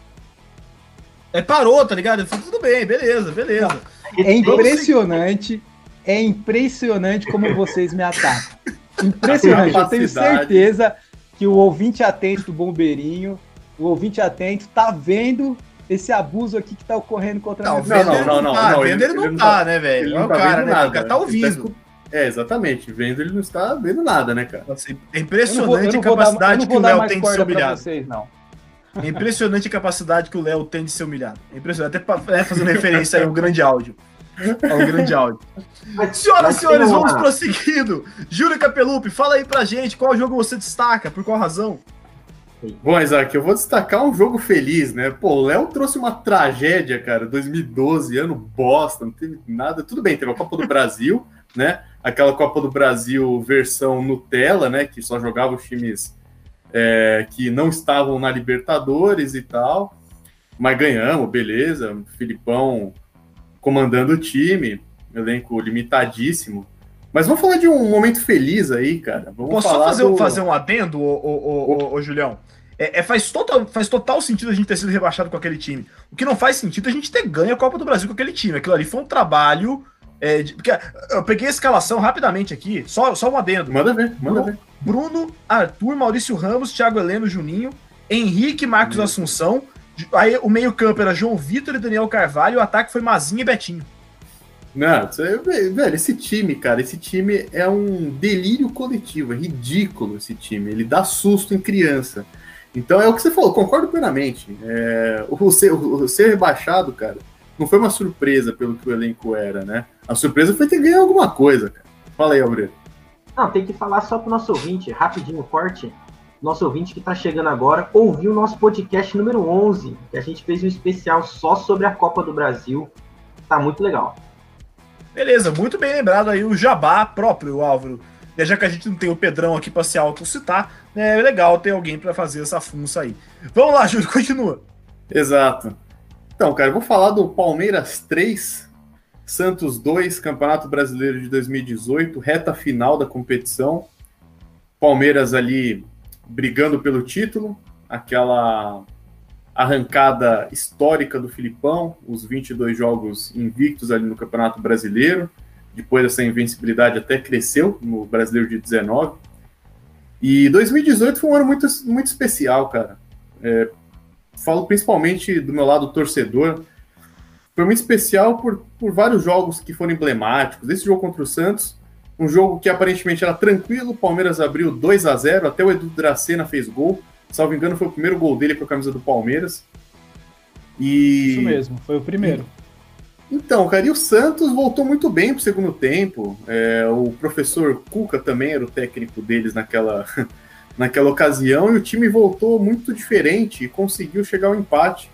[SPEAKER 1] É parou, tá ligado? Ele fala, tudo bem, beleza, beleza.
[SPEAKER 4] É impressionante, é impressionante como vocês me atacam. Impressionante. Eu tenho certeza que o ouvinte atento do Bombeirinho, o ouvinte atento, tá vendo esse abuso aqui que tá ocorrendo contra a
[SPEAKER 1] Não,
[SPEAKER 4] minha
[SPEAKER 2] não, não, não,
[SPEAKER 1] não,
[SPEAKER 2] não,
[SPEAKER 1] tá,
[SPEAKER 2] não,
[SPEAKER 1] vendo
[SPEAKER 2] ele-
[SPEAKER 1] ele não
[SPEAKER 2] não
[SPEAKER 1] tá,
[SPEAKER 2] tá-
[SPEAKER 1] né, velho?
[SPEAKER 2] Ele
[SPEAKER 1] É
[SPEAKER 2] não
[SPEAKER 1] o
[SPEAKER 2] tá
[SPEAKER 1] cara,
[SPEAKER 2] vendo
[SPEAKER 1] né?
[SPEAKER 2] nada.
[SPEAKER 1] O cara tá ouvindo.
[SPEAKER 2] escu- É, exatamente. Vendo, ele não está vendo nada, né, cara?
[SPEAKER 1] Nossa, é
[SPEAKER 4] Eu não vou- eu
[SPEAKER 1] impressionante
[SPEAKER 4] não
[SPEAKER 1] a
[SPEAKER 4] vou dar- eu
[SPEAKER 1] capacidade
[SPEAKER 4] não
[SPEAKER 1] que o
[SPEAKER 4] dar
[SPEAKER 1] Léo tem de ser humilhado.
[SPEAKER 4] vocês, não.
[SPEAKER 1] É impressionante a capacidade que o Léo tem de ser humilhado. É impressionante. Até né, fazendo referência aí ao grande áudio. Ao grande áudio. Senhoras e senhores, vamos prosseguindo. Júlio Capelupi, fala aí pra gente qual jogo você destaca, por qual razão?
[SPEAKER 2] Bom, Isaac, eu vou destacar um jogo feliz, né? Pô, o Léo trouxe uma tragédia, cara. 2012, ano bosta, não teve nada. Tudo bem, teve a Copa do Brasil, né? Aquela Copa do Brasil versão Nutella, né? Que só jogava os times é, que não estavam na Libertadores e tal. Mas ganhamos, beleza. Filipão comandando o time, elenco limitadíssimo. Mas vamos falar de um momento feliz aí, cara. Vamos
[SPEAKER 1] Posso só fazer, um-
[SPEAKER 2] do-
[SPEAKER 1] fazer um adendo, ô, ô, ô, ô, Julião? É, é, faz, total, faz total sentido a gente ter sido rebaixado com aquele time. O que não faz sentido é a gente ter ganho a Copa do Brasil com aquele time. Aquilo ali foi um trabalho. é, de- porque eu peguei a escalação rapidamente aqui, só, só um adendo.
[SPEAKER 2] Manda ver, manda ver.
[SPEAKER 1] Bruno, Arthur, Maurício Ramos, Thiago Heleno, Juninho, Henrique, Marcos. Assunção. Aí o meio-campo era João Vitor e Daniel Carvalho, o ataque foi Mazinho e Betinho.
[SPEAKER 2] Não, velho, esse time, cara, esse time é um delírio coletivo, é ridículo esse time. Ele dá susto em criança. Então é o que você falou, concordo plenamente. É, o, ser, o ser rebaixado, cara, não foi uma surpresa pelo que o elenco era, né? A surpresa foi ter ganho alguma coisa, cara. Fala aí, Aurélio.
[SPEAKER 3] Não, tem que falar só pro nosso ouvinte, rapidinho, corte. Nosso ouvinte que tá chegando agora, ouviu o nosso podcast número 11, que a gente fez um especial só sobre a Copa do Brasil. Tá muito legal.
[SPEAKER 1] Beleza, muito bem lembrado aí o Jabá próprio, Álvaro. E já que a gente não tem o Pedrão aqui pra se autocitar, né, é legal ter alguém pra fazer essa funça aí. Vamos lá, Júlio, continua.
[SPEAKER 2] Exato. Então, cara, eu vou falar do Palmeiras 3, Santos 2, Campeonato Brasileiro de 2018, reta final da competição. Palmeiras ali brigando pelo título, aquela arrancada histórica do Filipão, os 22 jogos invictos ali no Campeonato Brasileiro. Depois dessa invencibilidade até cresceu no Brasileiro de 19. E 2018 foi um ano muito, muito especial, cara. É, falo principalmente do meu lado torcedor. Foi muito especial por, por vários jogos que foram emblemáticos. Esse jogo contra o Santos, um jogo que aparentemente era tranquilo, o Palmeiras abriu 2 a 0 até o Edu Dracena fez gol. Salvo engano, foi o primeiro gol dele com a camisa do Palmeiras. E...
[SPEAKER 4] Isso mesmo, foi o primeiro.
[SPEAKER 2] Então, cara, e o Santos voltou muito bem pro segundo tempo. É, o professor Cuca também era o técnico deles naquela, naquela ocasião, e o time voltou muito diferente e conseguiu chegar ao empate.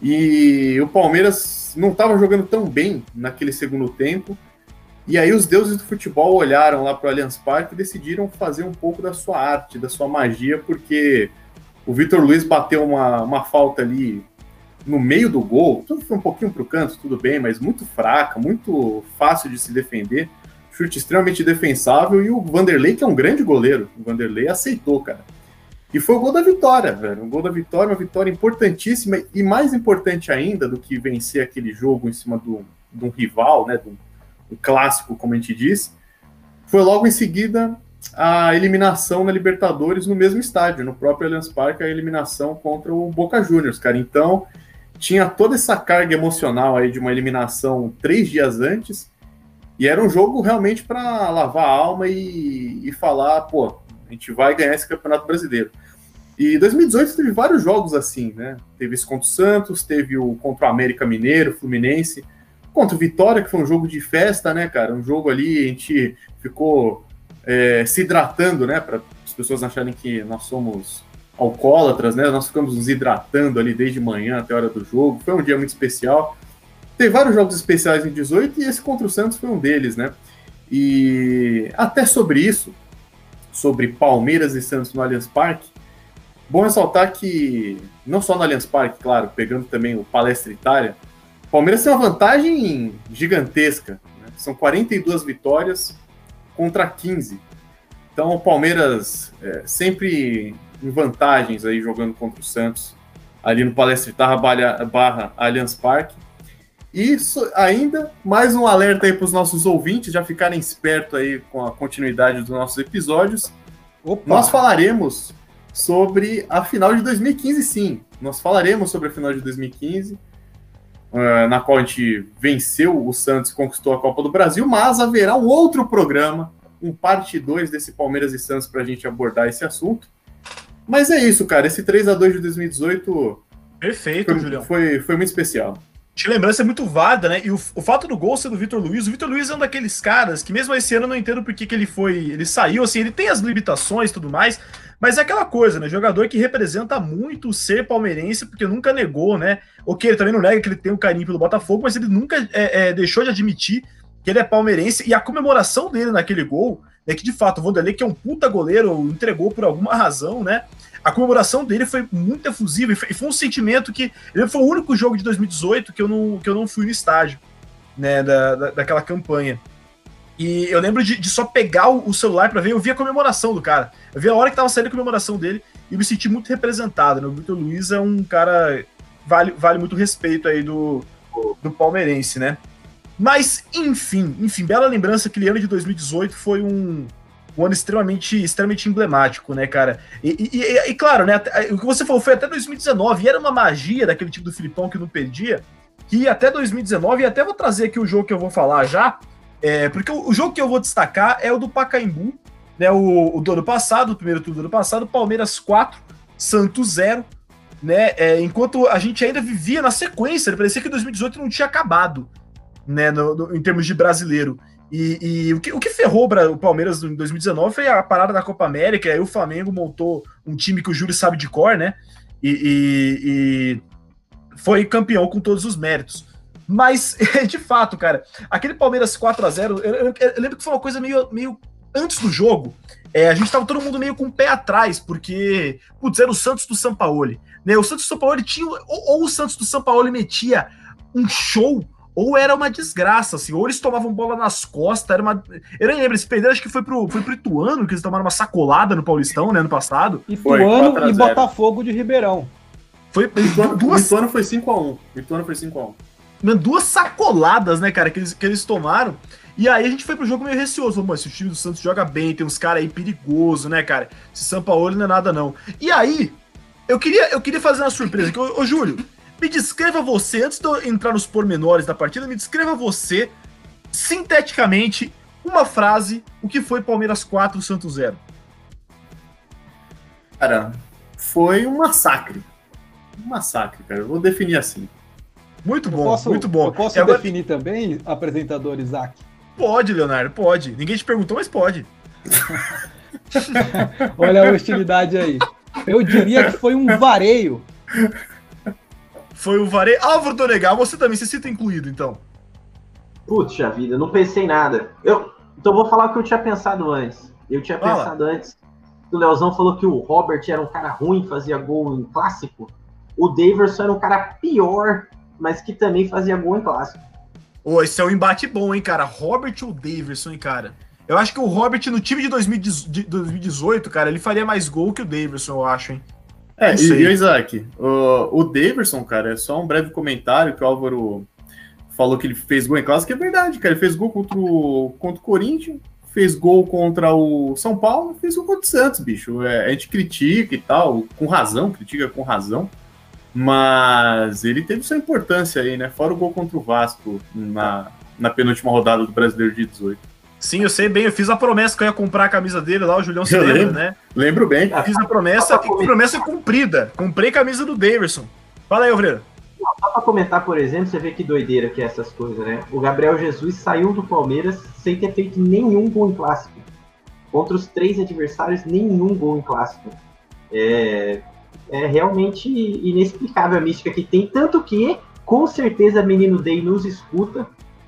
[SPEAKER 2] E o Palmeiras não estava jogando tão bem naquele segundo tempo. E aí os deuses do futebol olharam lá para o Allianz Parque e decidiram fazer um pouco da sua arte, da sua magia, porque o Vitor Luiz bateu uma, uma falta ali no meio do gol, tudo foi um pouquinho para o canto, tudo bem, mas muito fraca, muito fácil de se defender, chute extremamente defensável, e o Vanderlei, que é um grande goleiro, o Vanderlei aceitou, cara. E foi o gol da vitória, velho. Um gol da vitória, uma vitória importantíssima e mais importante ainda do que vencer aquele jogo em cima do, de um rival, né? Clássico, como a gente diz. Foi logo em seguida a eliminação na Libertadores no mesmo estádio, no próprio Allianz Parque, a eliminação contra o Boca Juniors, cara. Então, tinha toda essa carga emocional aí de uma eliminação três dias antes, e era um jogo realmente para lavar a alma e, e falar, pô, a gente vai ganhar esse Campeonato Brasileiro. E 2018 teve vários jogos assim, né? Teve esse contra o Santos, teve o contra o América Mineiro, Fluminense, contra o Vitória, que foi um jogo de festa, né, cara? Um jogo ali, a gente ficou é, se hidratando, né? Para as pessoas acharem que nós somos alcoólatras, né? Nós ficamos nos hidratando ali desde manhã até a hora do jogo. Foi um dia muito especial. Teve vários jogos especiais em 18 e esse contra o Santos foi um deles, né? E até sobre isso, sobre Palmeiras e Santos no Allianz Parque, bom ressaltar que, não só no Allianz Parque, claro, pegando também o Palestra Itália, o Palmeiras tem uma vantagem gigantesca. Né? São 42 vitórias contra 15. Então o Palmeiras é, sempre em vantagens aí jogando contra o Santos, ali no Palestra Itália barra Allianz Parque. Isso ainda mais um alerta aí para os nossos ouvintes já ficarem espertos aí com a continuidade dos nossos episódios. Opa. Nós falaremos sobre a final de 2015, sim. Nós falaremos sobre a final de 2015, uh, na qual a gente venceu o Santos e conquistou a Copa do Brasil, mas haverá um outro programa, um parte 2 desse Palmeiras e Santos para a gente abordar esse assunto. Mas é isso, cara. Esse 3 a 2 de 2018
[SPEAKER 1] Perfeito,
[SPEAKER 2] foi,
[SPEAKER 1] Julião.
[SPEAKER 2] Foi, foi muito especial
[SPEAKER 1] de lembrança é muito válida, né? E o, o fato do gol ser do Vitor Luiz, o Vitor Luiz é um daqueles caras que mesmo esse ano eu não entendo por que, que ele foi, ele saiu, assim, ele tem as limitações e tudo mais, mas é aquela coisa, né? Jogador que representa muito ser palmeirense, porque nunca negou, né? Ok, ele também não nega que ele tem um carinho pelo Botafogo, mas ele nunca é, é, deixou de admitir que ele é palmeirense, e a comemoração dele naquele gol, é que de fato o Vanderlei, que é um puta goleiro, entregou por alguma razão, né? a comemoração dele foi muito efusiva e foi, foi um sentimento que. Ele foi o único jogo de 2018 que eu não, que eu não fui no estádio, né, da, da daquela campanha. E eu lembro de, de só pegar o, celular para ver, eu vi a comemoração do cara. Eu vi a hora que tava saindo a comemoração dele e me senti muito representado. Né? O Vitor Luiz é um cara. Vale, vale muito respeito aí do, do palmeirense, né? Mas, enfim, enfim, bela lembrança, aquele ano de 2018 foi um, um ano extremamente, extremamente emblemático, né, cara? E, e, e, e, claro, né, o que você falou foi até 2019, e era uma magia daquele tipo do Filipão que não perdia, que até 2019, e até vou trazer aqui o jogo que eu vou falar já, é, porque o, o jogo que eu vou destacar é o do Pacaembu, né, o, o do ano passado, o primeiro turno do ano passado, Palmeiras 4, Santos 0, né, é, enquanto a gente ainda vivia na sequência, parecia que 2018 não tinha acabado, né, no, no, em termos de brasileiro. E, e, o, que, o que ferrou o Palmeiras em 2019 foi a parada da Copa América, aí o Flamengo montou um time que o Júlio sabe de cor, né? E, e, e foi campeão com todos os méritos. Mas, de fato, cara, aquele Palmeiras 4 a 0 eu, eu, eu, lembro que foi uma coisa meio, meio antes do jogo. É, a gente tava todo mundo meio com o pé atrás, porque, putz, era o Santos do Sampaoli. Né? O Santos do Sampaoli tinha. Ou, ou o Santos do Sampaoli metia um show ou era uma desgraça, assim, ou eles tomavam bola nas costas, era uma. Eu nem lembro, esse perderam, acho que foi pro, foi pro Ituano, que eles tomaram uma sacolada no Paulistão, né, ano passado.
[SPEAKER 4] Ituano e Botafogo de Ribeirão.
[SPEAKER 2] Foi, Ituano, duas... Ituano foi 5x1. Ituano foi 5x1.
[SPEAKER 1] Duas sacoladas, né, cara, que eles, que eles tomaram. E aí a gente foi pro jogo meio receoso. Mano, se o time do Santos joga bem, tem uns caras aí perigoso, né, cara? Esse São Paulo não é nada, não. E aí, eu queria, eu queria fazer uma surpresa. Que, ô, ô Júlio, me descreva você, antes de eu entrar nos pormenores da partida, me descreva você, sinteticamente, uma frase, o que foi Palmeiras 4, Santos 0.
[SPEAKER 2] Cara, foi um massacre. Um massacre, cara. Eu vou definir assim.
[SPEAKER 1] Muito bom, posso, muito bom.
[SPEAKER 4] Eu posso agora... definir também, apresentador Isaac?
[SPEAKER 1] Pode, Leonardo, pode. Ninguém te perguntou, mas pode.
[SPEAKER 4] Olha a hostilidade aí. Eu diria que foi um vareio
[SPEAKER 1] foi o Varei. Álvaro Donegal, você também se cita incluído, então.
[SPEAKER 3] Puxa vida, não pensei em nada. Eu, então vou falar o que eu tinha pensado antes. Eu tinha
[SPEAKER 1] Fala.
[SPEAKER 3] pensado antes. O Leozão falou que o Robert era um cara ruim, fazia gol em clássico. O Daverson era um cara pior, mas que também fazia gol em clássico.
[SPEAKER 1] Ô, esse é um embate bom, hein, cara? Robert ou Davidson, hein, cara? Eu acho que o Robert no time de 2018, cara, ele faria mais gol que o Davidson, eu acho, hein?
[SPEAKER 2] É, e, e o Isaac, o, o Daverson, cara, é só um breve comentário que o Álvaro falou que ele fez gol em que é verdade, cara. Ele fez gol contra o, contra o Corinthians, fez gol contra o São Paulo, fez gol contra o Santos, bicho. É, a gente critica e tal, com razão, critica com razão. Mas ele teve sua importância aí, né? Fora o gol contra o Vasco na, na penúltima rodada do Brasileiro de 18.
[SPEAKER 1] Sim, eu sei bem, eu fiz a promessa que eu ia comprar a camisa dele lá, o Julião se
[SPEAKER 2] Eu
[SPEAKER 1] lembra,
[SPEAKER 2] lembro.
[SPEAKER 1] né?
[SPEAKER 2] Lembro bem.
[SPEAKER 1] Fiz a promessa e promessa cumprida. Comprei camisa do Davidson. Fala aí, Ovreira.
[SPEAKER 3] Só pra comentar, por exemplo, você vê que doideira que é essas coisas, né? O Gabriel Jesus saiu do Palmeiras sem ter feito nenhum gol em clássico. Contra os três adversários, nenhum gol em clássico. É, é realmente inexplicável a mística que tem, tanto que, com certeza, Menino Day nos escuta.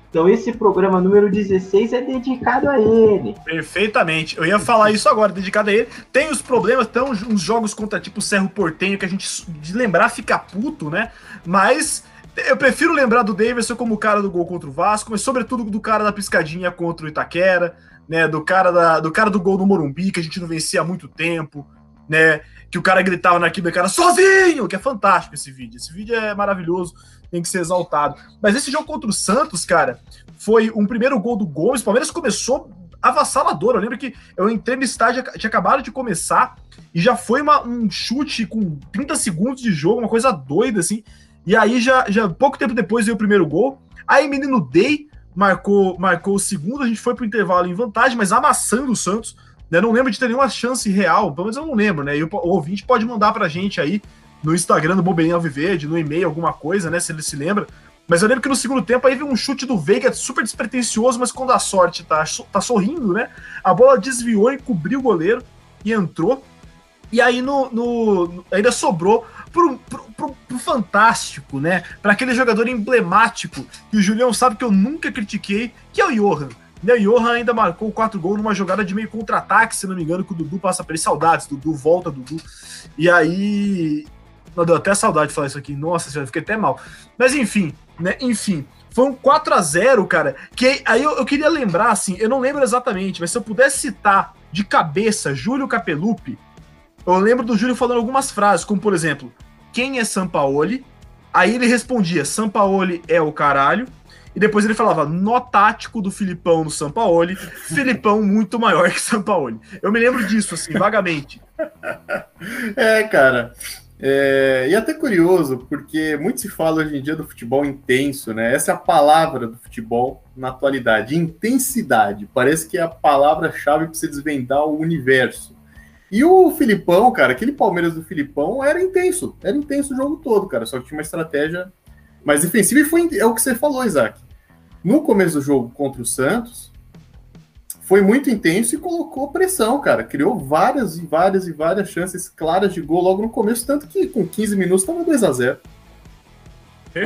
[SPEAKER 3] Então esse programa número 16 é dedicado a ele.
[SPEAKER 1] Perfeitamente. Eu ia falar isso agora, dedicado a ele. Tem os problemas, tem uns jogos contra tipo Cerro Portenho que a gente de lembrar fica puto, né? Mas eu prefiro lembrar do Davidson como o cara do gol contra o Vasco, mas sobretudo do cara da piscadinha contra o Itaquera, né? Do cara, da, do cara do gol do Morumbi, que a gente não vencia há muito tempo, né? Que o cara gritava na arquibancada sozinho, que é fantástico esse vídeo. Esse vídeo é maravilhoso, tem que ser exaltado. Mas esse jogo contra o Santos, cara, foi um primeiro gol do Gomes. O Palmeiras começou avassalador. Eu lembro que eu entrei no estádio, tinha acabado de começar, e já foi uma- um chute com 30 segundos de jogo, uma coisa doida, assim. E aí, já, já pouco tempo depois, veio o primeiro gol. Aí, menino Day marcou, marcou o segundo, a gente foi pro intervalo em vantagem, mas amassando o Santos. Né? Não lembro de ter nenhuma chance real, pelo menos eu não lembro, né? E o, o ouvinte pode mandar pra gente aí no Instagram do Bobeirinho Alviverde, no e-mail, alguma coisa, né? Se ele se lembra. Mas eu lembro que no segundo tempo aí veio um chute do Veiga super despretensioso, mas quando a sorte tá, tá sorrindo, né? A bola desviou e cobriu o goleiro e entrou. E aí no- no- ainda sobrou pro, pro, pro- pro fantástico, né? Para aquele jogador emblemático que o Julião sabe que eu nunca critiquei, que é o Johan. Né, o Johan ainda marcou quatro gols numa jogada de meio contra-ataque, se não me engano, que o Dudu passa por ele. Saudades, Dudu, volta, Dudu. E aí. Não, deu até saudade de falar isso aqui. Nossa senhora, fiquei até mal. Mas enfim, né? Enfim. Foi um 4 a 0 cara. Que aí eu, eu queria lembrar, assim, eu não lembro exatamente, mas se eu pudesse citar de cabeça Júlio Capelupi, eu lembro do Júlio falando algumas frases, como por exemplo, quem é Sampaoli? Aí ele respondia, Sampaoli é o caralho. E depois ele falava, nó tático do Filipão no Sampaoli, Filipão muito maior que Sampaoli. Eu me lembro disso, assim, vagamente.
[SPEAKER 2] É, cara. É, e até curioso, porque muito se fala hoje em dia do futebol intenso, né? Essa é a palavra do futebol na atualidade, intensidade. Parece que é a palavra-chave para você desvendar o universo. E o Filipão, cara, aquele Palmeiras do Filipão era intenso, era intenso o jogo todo, cara, só que tinha uma estratégia mais defensiva e foi é o que você falou, Isaac. No começo do jogo contra o Santos, foi muito intenso e colocou pressão, cara. Criou várias e várias e várias chances claras de gol logo no começo, tanto que com 15 minutos estava 2 a 0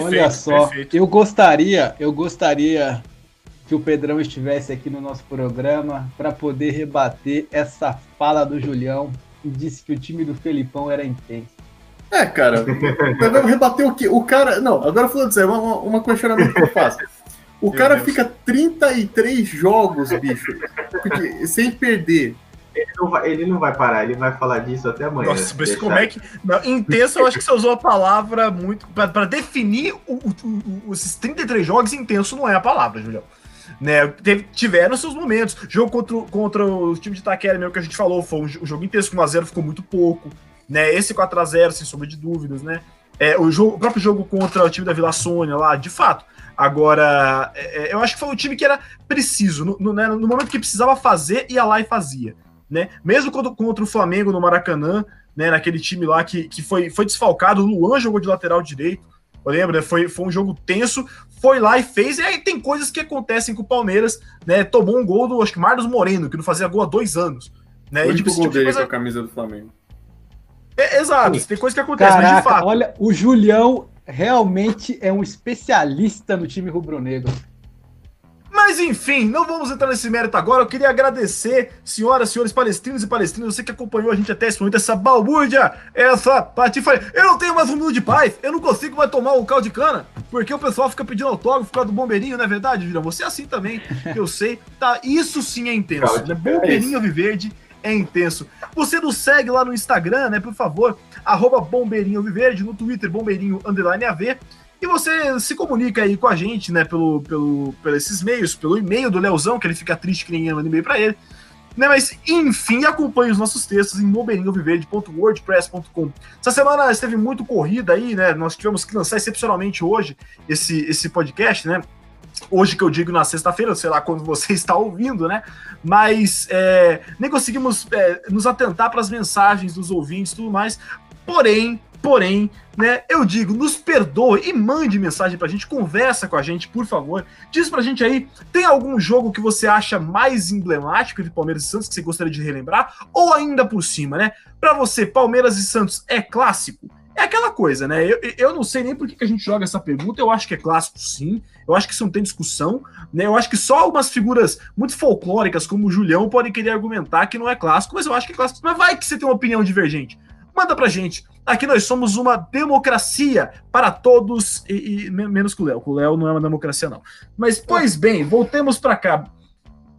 [SPEAKER 4] Olha só, eu gostaria, eu gostaria que o Pedrão estivesse aqui no nosso programa para poder rebater essa fala do Julião que disse que o time do Felipão era intenso.
[SPEAKER 2] É, cara, vamos rebater o quê? O cara. Não, agora falando sério, uma, uma questionamento que eu faço. O
[SPEAKER 1] Meu
[SPEAKER 2] cara
[SPEAKER 1] Deus.
[SPEAKER 2] fica 33 jogos, bicho, porque- sem perder.
[SPEAKER 3] Ele não, vai, ele não vai parar, ele vai falar disso até amanhã.
[SPEAKER 1] Nossa, mas
[SPEAKER 3] Deixa-
[SPEAKER 1] como é que. Não, intenso, eu acho que você usou a palavra muito. Pra, pra definir o- o- o- esses 33 jogos, intenso não é a palavra, Julião. Né, teve- tiveram seus momentos. Jogo contra, o- contra o time de Itaquera, mesmo que a gente falou, foi um, um jogo intenso, com 1x0 ficou muito pouco. Né, esse 4x0, sem sombra de dúvidas, né? É, o, jogo, o próprio jogo contra o time da Vila Sônia lá, de fato. Agora, é, é, eu acho que foi um time que era preciso. No, no, né, no momento que precisava fazer, ia lá e fazia. Né? Mesmo quando, contra o Flamengo no Maracanã, né, naquele time lá que, que foi, foi desfalcado, o Luan jogou de lateral direito. Eu lembro, né, foi, foi um jogo tenso, foi lá e fez. E aí tem coisas que acontecem com o Palmeiras, né? Tomou um gol do acho que Marlos Moreno, que não fazia gol há dois anos. Né?
[SPEAKER 2] O
[SPEAKER 1] E, tipo,
[SPEAKER 2] gol
[SPEAKER 1] tipo de
[SPEAKER 2] dele
[SPEAKER 1] coisa-
[SPEAKER 2] com a camisa do Flamengo.
[SPEAKER 1] É, exato, tem coisas que acontecem, mas de
[SPEAKER 4] Caraca,
[SPEAKER 1] fato.
[SPEAKER 4] olha, o Julião realmente é um especialista no time rubro-negro.
[SPEAKER 1] Mas enfim, não vamos entrar nesse mérito agora. Eu queria agradecer, senhoras, senhores palestrinos e palestrinas, você que acompanhou a gente até esse momento, essa balbúrdia, essa patifaria. Eu não tenho mais um minuto de paz, eu não consigo mais tomar o caldo de cana, porque o pessoal fica pedindo autógrafo por causa do bombeirinho, não é verdade, Julião? Você é assim também, que eu sei. Tá, isso sim é intenso, né? Bombeirinho Viverde é intenso. Você nos segue lá no Instagram, né, por favor, arroba Bombeirinho Viverde, no Twitter, Bombeirinho Underline AV. E você se comunica aí com a gente, né, pelo, pelo, pelos esses meios, pelo e-mail do Leozão, que ele fica triste que ninguém manda e-mail pra ele. Né, mas, enfim, acompanhe os nossos textos em bombeirinhoviverde.wordpress.com. Essa semana esteve muito corrida aí, né? Nós tivemos que lançar excepcionalmente hoje esse, esse podcast, né? Hoje que eu digo na sexta-feira, sei lá quando você está ouvindo, né? Mas é, nem conseguimos é, nos atentar para as mensagens dos ouvintes e tudo mais. Porém, Porém, né, eu digo, nos perdoe e mande mensagem pra gente, conversa com a gente, por favor. Diz pra gente aí, tem algum jogo que você acha mais emblemático de Palmeiras e Santos que você gostaria de relembrar? Ou ainda por cima, né? Pra você, Palmeiras e Santos é clássico? É aquela coisa, né? Eu, eu não sei nem por que a gente joga essa pergunta. Eu acho que é clássico, sim. Eu acho que isso não tem discussão. Né? Eu acho que só algumas figuras muito folclóricas, como o Julião, podem querer argumentar que não é clássico, mas eu acho que é clássico. Mas vai que você tem uma opinião divergente. Manda pra gente. Aqui nós somos uma democracia para todos, e, e menos com o Léo. O Léo não é uma democracia, não. Mas, pois bem, voltemos para cá.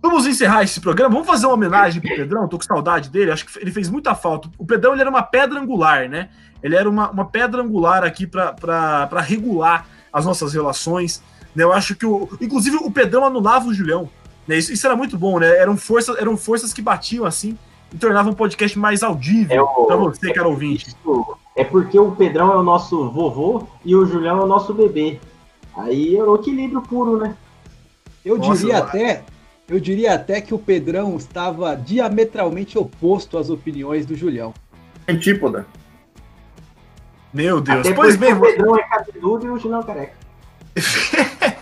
[SPEAKER 1] Vamos encerrar esse programa. Vamos fazer uma homenagem pro Pedrão. Tô com saudade dele. Acho que ele fez muita falta. O Pedrão ele era uma pedra angular, né? Ele era uma, uma pedra angular aqui para regular as nossas relações. Né? Eu acho que o. Inclusive, o Pedrão anulava o Julião. Né? Isso, isso era muito bom, né? Eram forças, eram forças que batiam assim e tornava um podcast mais audível é para você, cara ouvinte.
[SPEAKER 3] É porque o Pedrão é o nosso vovô e o Julião é o nosso bebê. Aí é o equilíbrio puro, né?
[SPEAKER 4] Eu Nossa, diria até, eu diria até que o Pedrão estava diametralmente oposto às opiniões do Julião.
[SPEAKER 2] Antípoda.
[SPEAKER 1] Meu Deus. Até pois bem,
[SPEAKER 3] o Pedrão é cabeludo e o Julião é careca.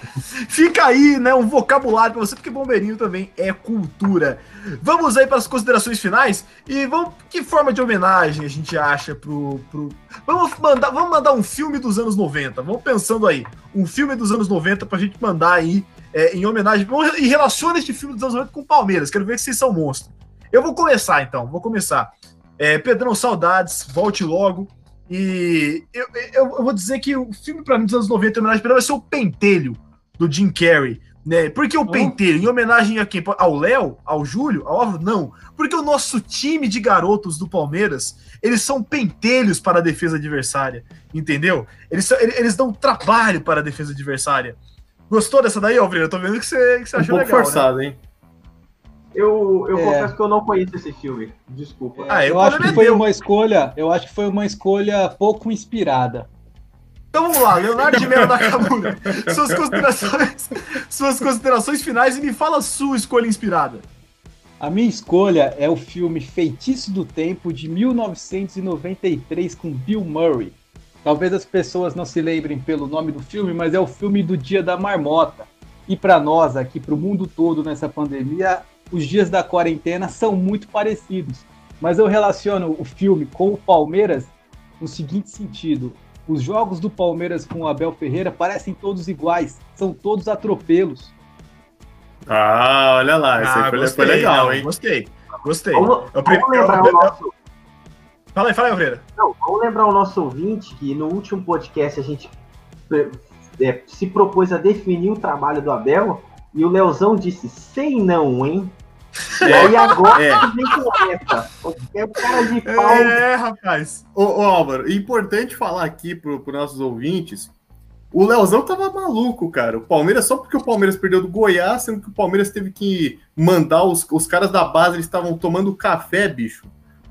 [SPEAKER 1] Fica aí, né, um vocabulário para você, porque bombeirinho também é cultura. Vamos aí para as considerações finais e vamos que forma de homenagem a gente acha pro, pro vamos mandar, vamos mandar um filme dos anos 90. Vamos pensando aí, um filme dos anos 90 pra gente mandar aí é, em homenagem. E relaciona este filme dos anos 90 com Palmeiras. Quero ver se vocês são monstros. Eu vou começar então, vou começar. É, Pedrão, saudades, volte logo. E eu, eu, eu, vou dizer que o filme, para mim, dos anos 90, em homenagem vai ser o Pentelho, do Jim Carrey. Né? Por que o oh. Pentelho? Em homenagem a quem? Ao Léo? Ao Júlio? Ao Álvaro? Não. Porque o nosso time de garotos do Palmeiras, eles são pentelhos para a defesa adversária. Entendeu? Eles, eles dão trabalho para a defesa adversária. Gostou dessa daí, Alvreira? Eu tô vendo que você, que você
[SPEAKER 2] um
[SPEAKER 1] achou
[SPEAKER 2] pouco legal. forçado, né? hein?
[SPEAKER 3] Eu, eu é. confesso que eu não conheço esse filme. Desculpa.
[SPEAKER 4] É, ah, eu, eu acho que foi uma escolha. Eu acho que foi uma escolha pouco inspirada.
[SPEAKER 1] Então vamos lá, Leonardo de Mello Nakamura. suas considerações, suas considerações finais e me fala a sua escolha inspirada.
[SPEAKER 4] A minha escolha é o filme Feitiço do Tempo de 1993 com Bill Murray. Talvez as pessoas não se lembrem pelo nome do filme, mas é o filme do Dia da Marmota. E para nós aqui, para o mundo todo nessa pandemia, os dias da quarentena são muito parecidos. Mas eu relaciono o filme com o Palmeiras no seguinte sentido: os jogos do Palmeiras com o Abel Ferreira parecem todos iguais, são todos atropelos.
[SPEAKER 2] Ah, olha lá, esse ah, foi, foi legal, hein?
[SPEAKER 1] Gostei, gostei.
[SPEAKER 3] Vamos, eu, vamos lembrar o nosso...
[SPEAKER 1] Fala aí, fala aí, Freira.
[SPEAKER 3] Não, vamos lembrar o nosso ouvinte que no último podcast a gente é, se propôs a definir o trabalho do Abel e o Leozão disse, sei não, hein? E aí agora é. vem com essa. É cara de pau.
[SPEAKER 2] É, rapaz. Ô, ô Álvaro, importante falar aqui para os nossos ouvintes. O Leozão tava maluco, cara. O Palmeiras, só porque o Palmeiras perdeu do Goiás, sendo que o Palmeiras teve que mandar os, os caras da base, eles estavam tomando café, bicho.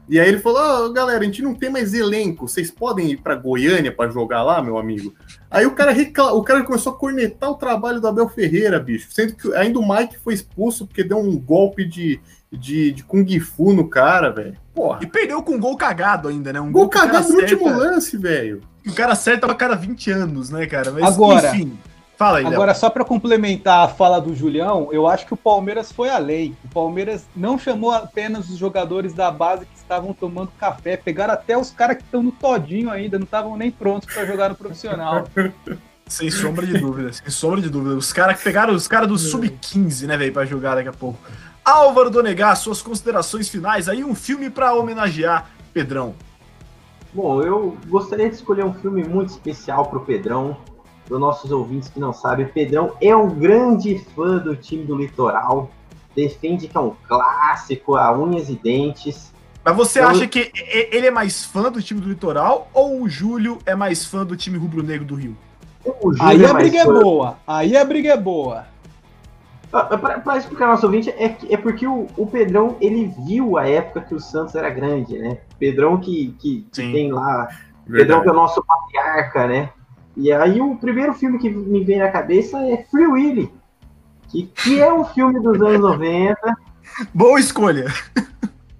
[SPEAKER 2] E aí ele falou: oh, galera, a gente não tem mais elenco, vocês podem ir para Goiânia para jogar lá, meu amigo? Aí o cara recla... o cara começou a cornetar o trabalho do Abel Ferreira, bicho. Sendo que ainda o Mike foi expulso porque deu um golpe de, de, de Kung Fu no cara, velho.
[SPEAKER 1] E perdeu com um gol cagado ainda, né? Um
[SPEAKER 2] gol, gol cagado no último lance, velho.
[SPEAKER 1] O cara acerta a cada 20 anos, né, cara?
[SPEAKER 4] Mas, Agora, enfim.
[SPEAKER 1] Fala aí.
[SPEAKER 4] Agora, só para complementar a fala do Julião, eu acho que o Palmeiras foi além. O Palmeiras não chamou apenas os jogadores da base que estavam tomando café, pegaram até os caras que estão no todinho ainda, não estavam nem prontos para jogar no profissional.
[SPEAKER 1] Sem sombra de dúvida, sem sombra de dúvida. Os caras que pegaram os caras do Sub-15, né, velho, pra jogar daqui a pouco. Álvaro Donegar, suas considerações finais aí, um filme pra homenagear Pedrão.
[SPEAKER 3] Bom, eu gostaria de escolher um filme muito especial pro Pedrão. Para os nossos ouvintes que não sabem, Pedrão é um grande fã do time do Litoral. Defende que é um clássico, a unhas e dentes.
[SPEAKER 1] Mas você
[SPEAKER 3] Eu-
[SPEAKER 1] acha que ele é mais fã do time do Litoral ou o Júlio é mais fã do time rubro-negro do Rio?
[SPEAKER 3] O Júlio
[SPEAKER 4] Aí
[SPEAKER 3] é
[SPEAKER 4] a briga é
[SPEAKER 3] fã.
[SPEAKER 4] boa. Aí a briga é boa.
[SPEAKER 3] Para explicar nosso ouvinte, é, é porque o, o Pedrão ele viu a época que o Santos era grande, né? Pedrão que, que, que tem lá Pedrão que é
[SPEAKER 2] Verdade.
[SPEAKER 3] o nosso patriarca, né? E aí o primeiro filme que me vem na cabeça é Free Willy, que, que é um filme dos anos 90,
[SPEAKER 1] Boa escolha.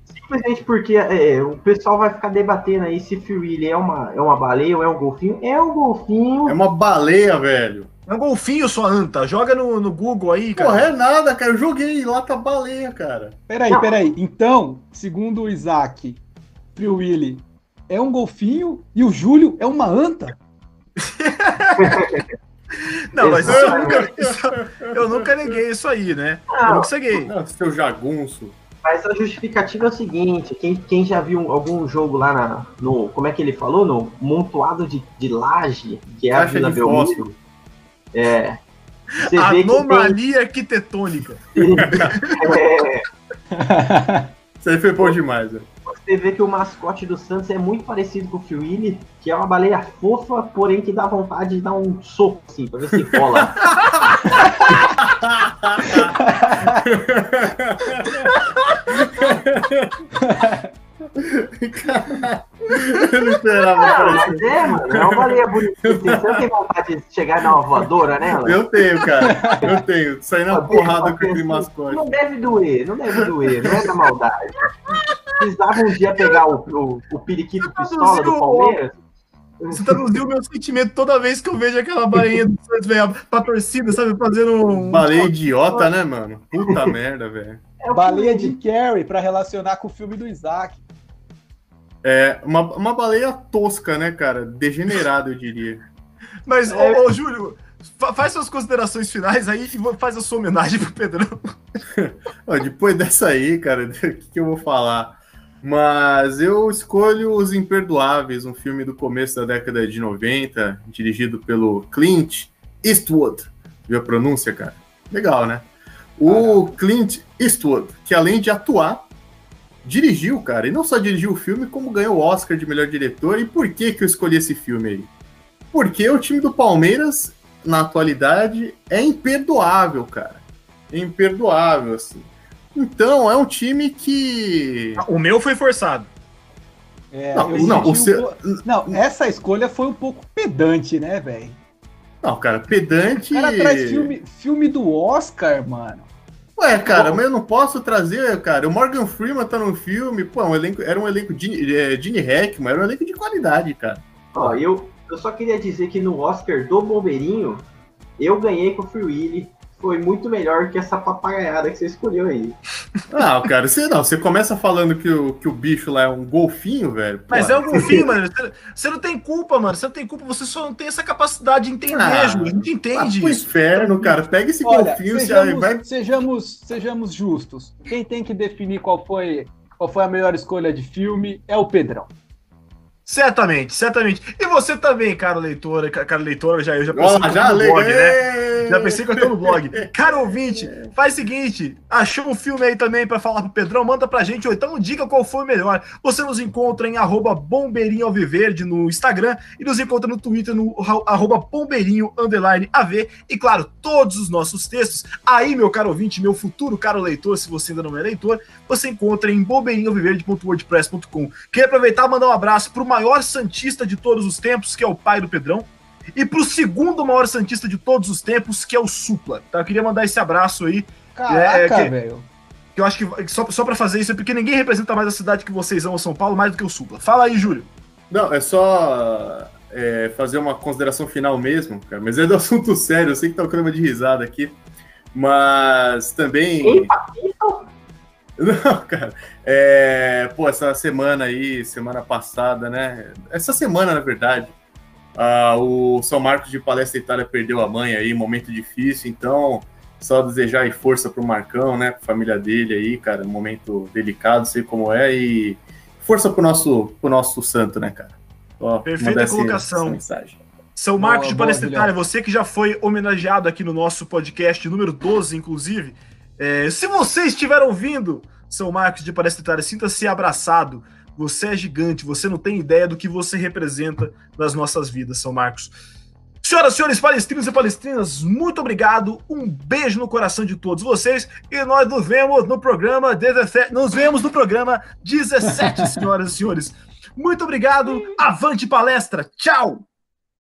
[SPEAKER 3] simplesmente porque é, o pessoal vai ficar debatendo aí se Free Willy é uma, é uma baleia ou é um golfinho. É um golfinho.
[SPEAKER 2] É uma baleia, velho.
[SPEAKER 1] É um golfinho, sua anta. Joga no, no Google aí, cara.
[SPEAKER 2] Porra, é nada, cara. Eu joguei lá tá baleia, cara.
[SPEAKER 4] Peraí,
[SPEAKER 3] Não.
[SPEAKER 4] peraí. Então, segundo o Isaac, Free Willy é um golfinho e o Júlio é uma anta?
[SPEAKER 1] Não, mas isso eu, nunca, isso eu nunca neguei isso aí, né? Eu
[SPEAKER 3] Não,
[SPEAKER 1] nunca neguei.
[SPEAKER 2] Não, seu jagunço.
[SPEAKER 3] mas a justificativa é o seguinte: quem, quem já viu algum jogo lá na, no. Como é que ele falou? No montoado de, de laje, que é a Vila Belmiro. É. Você vê que tem,
[SPEAKER 1] Anomalia arquitetônica.
[SPEAKER 3] é,
[SPEAKER 2] Isso aí foi bom demais, velho.
[SPEAKER 3] Você vê que o mascote do Santos é muito parecido com o Willy, que é uma baleia fofa, porém que dá vontade de dar um soco assim, pra ver se rola.
[SPEAKER 2] Eu não esperava
[SPEAKER 3] Não,
[SPEAKER 2] parecer.
[SPEAKER 3] mas é, mano, é uma baleia bonitinha. assim, Você não tem vontade de chegar na voadora nela?
[SPEAKER 2] Eu tenho, cara. Eu tenho. Sair na porrada com aquele mascote.
[SPEAKER 3] Não deve doer, não deve doer, não é da maldade. Precisava um dia pegar o, o, o periquito pistola do Palmeiras.
[SPEAKER 1] Você traduziu o meu sentimento toda vez que eu vejo aquela bainha do Santos, velho, pra torcida, sabe? Fazendo um.
[SPEAKER 2] Baleia idiota, né, mano? Puta merda, velho.
[SPEAKER 3] É o
[SPEAKER 4] Baleia de Carrie pra relacionar com o filme do Isaac.
[SPEAKER 2] É, uma, uma baleia tosca, né, cara? Degenerada, eu diria.
[SPEAKER 1] Mas,
[SPEAKER 3] É.
[SPEAKER 1] ô, ô, Júlio, fa- faz suas considerações finais aí e faz a sua homenagem pro Pedrão.
[SPEAKER 2] Ó, depois dessa aí, cara, o que, que eu vou falar? Mas eu escolho Os Imperdoáveis, um filme do começo da década de 90, dirigido pelo Clint Eastwood. Viu a pronúncia, cara? Legal, né? O Clint Eastwood, que além de atuar, dirigiu, cara. E não só dirigiu o filme, como ganhou o Oscar de melhor diretor. E por que, que eu escolhi esse filme aí? Porque o time do Palmeiras, na atualidade, é imperdoável, cara. É imperdoável, assim. Então, é um time que.
[SPEAKER 1] O meu foi forçado.
[SPEAKER 4] É,
[SPEAKER 2] Não,
[SPEAKER 4] eu
[SPEAKER 2] não, o
[SPEAKER 4] um
[SPEAKER 2] seu-
[SPEAKER 4] po- não, essa escolha foi um pouco pedante, né, velho?
[SPEAKER 2] Não, cara, pedante.
[SPEAKER 4] O cara traz filme, filme do Oscar, mano.
[SPEAKER 2] Ué, cara,
[SPEAKER 3] Bom.
[SPEAKER 2] mas eu não posso trazer, cara. O Morgan Freeman tá no filme, pô, um elenco, era um elenco de é, Gene Hackman, era um elenco de qualidade, cara.
[SPEAKER 3] Ó, eu, eu só queria dizer que no Oscar do Bombeirinho, eu ganhei com o Free Willy. Foi muito melhor que essa papagaiada que você escolheu aí.
[SPEAKER 2] Não, cara, você não, você começa falando que o, que o bicho lá é um golfinho, velho. pô.
[SPEAKER 1] Mas é um golfinho, mano. Você- Você não tem culpa, mano. Você não tem culpa, você só não tem essa capacidade de entender,
[SPEAKER 2] Ah,
[SPEAKER 1] Júlio. A gente
[SPEAKER 2] Vai
[SPEAKER 1] entende
[SPEAKER 2] pro
[SPEAKER 1] isso.
[SPEAKER 2] inferno, cara. Pega esse
[SPEAKER 4] Olha,
[SPEAKER 2] golfinho você
[SPEAKER 4] sejamos,
[SPEAKER 2] vai.
[SPEAKER 4] sejamos, sejamos justos. Quem tem que definir qual foi, qual foi a melhor escolha de filme é o Pedrão.
[SPEAKER 1] Certamente, certamente. E você também, cara leitora, ca- cara leitora, já, eu já pensei
[SPEAKER 2] Ó,
[SPEAKER 1] que eu
[SPEAKER 2] já legal.
[SPEAKER 1] né? Já pensei que eu tô no blog. Cara ouvinte, faz o seguinte, achou um filme aí também pra falar pro Pedrão, manda pra gente, ou então diga qual foi o melhor. Você nos encontra em arroba bombeirinho alviverde no Instagram e nos encontra no Twitter no arroba bombeirinho underline AV. E claro, todos os nossos textos, aí meu caro ouvinte, meu futuro caro leitor, se você ainda não é leitor, você encontra em bombeirinhoalviverde.wordpress.com. Queria aproveitar e mandar um abraço pro maior santista de todos os tempos, que é o pai do Pedrão, e pro segundo maior santista de todos os tempos, que é o Supla. Tá? Eu queria mandar esse abraço aí,
[SPEAKER 4] Caraca,
[SPEAKER 1] É, que-
[SPEAKER 4] velho.
[SPEAKER 1] que eu acho que só, só pra fazer isso é porque ninguém representa mais a cidade que vocês amam, São Paulo, mais do que o Supla. Fala aí, Júlio.
[SPEAKER 2] Não, é só. é, fazer uma consideração final mesmo, cara, mas é do assunto sério, eu sei que tá o clima de risada aqui, mas também. Não, cara. É, pô, essa semana aí, semana passada, né? Essa semana, na verdade, ah, o São Marcos de Palestra Itália perdeu a mãe aí, momento difícil, então só desejar aí força pro Marcão, né? Pra família dele aí, cara, momento delicado, sei como é, e força pro nosso, pro nosso santo, né, cara?
[SPEAKER 1] Ó, Perfeita colocação. São Marcos boa, de Palestra Itália, você que já foi homenageado aqui no nosso podcast número 12, inclusive. É, se você estiver ouvindo, São Marcos de Palestra Itália, sinta-se abraçado. Você é gigante, você não tem ideia do que você representa nas nossas vidas, São Marcos. Senhoras e senhores palestrinos e palestrinas, muito obrigado. Um beijo no coração de todos vocês. E nós nos vemos no programa 17. Nos vemos no programa 17, senhoras e senhores. Muito obrigado. Avante palestra. Tchau.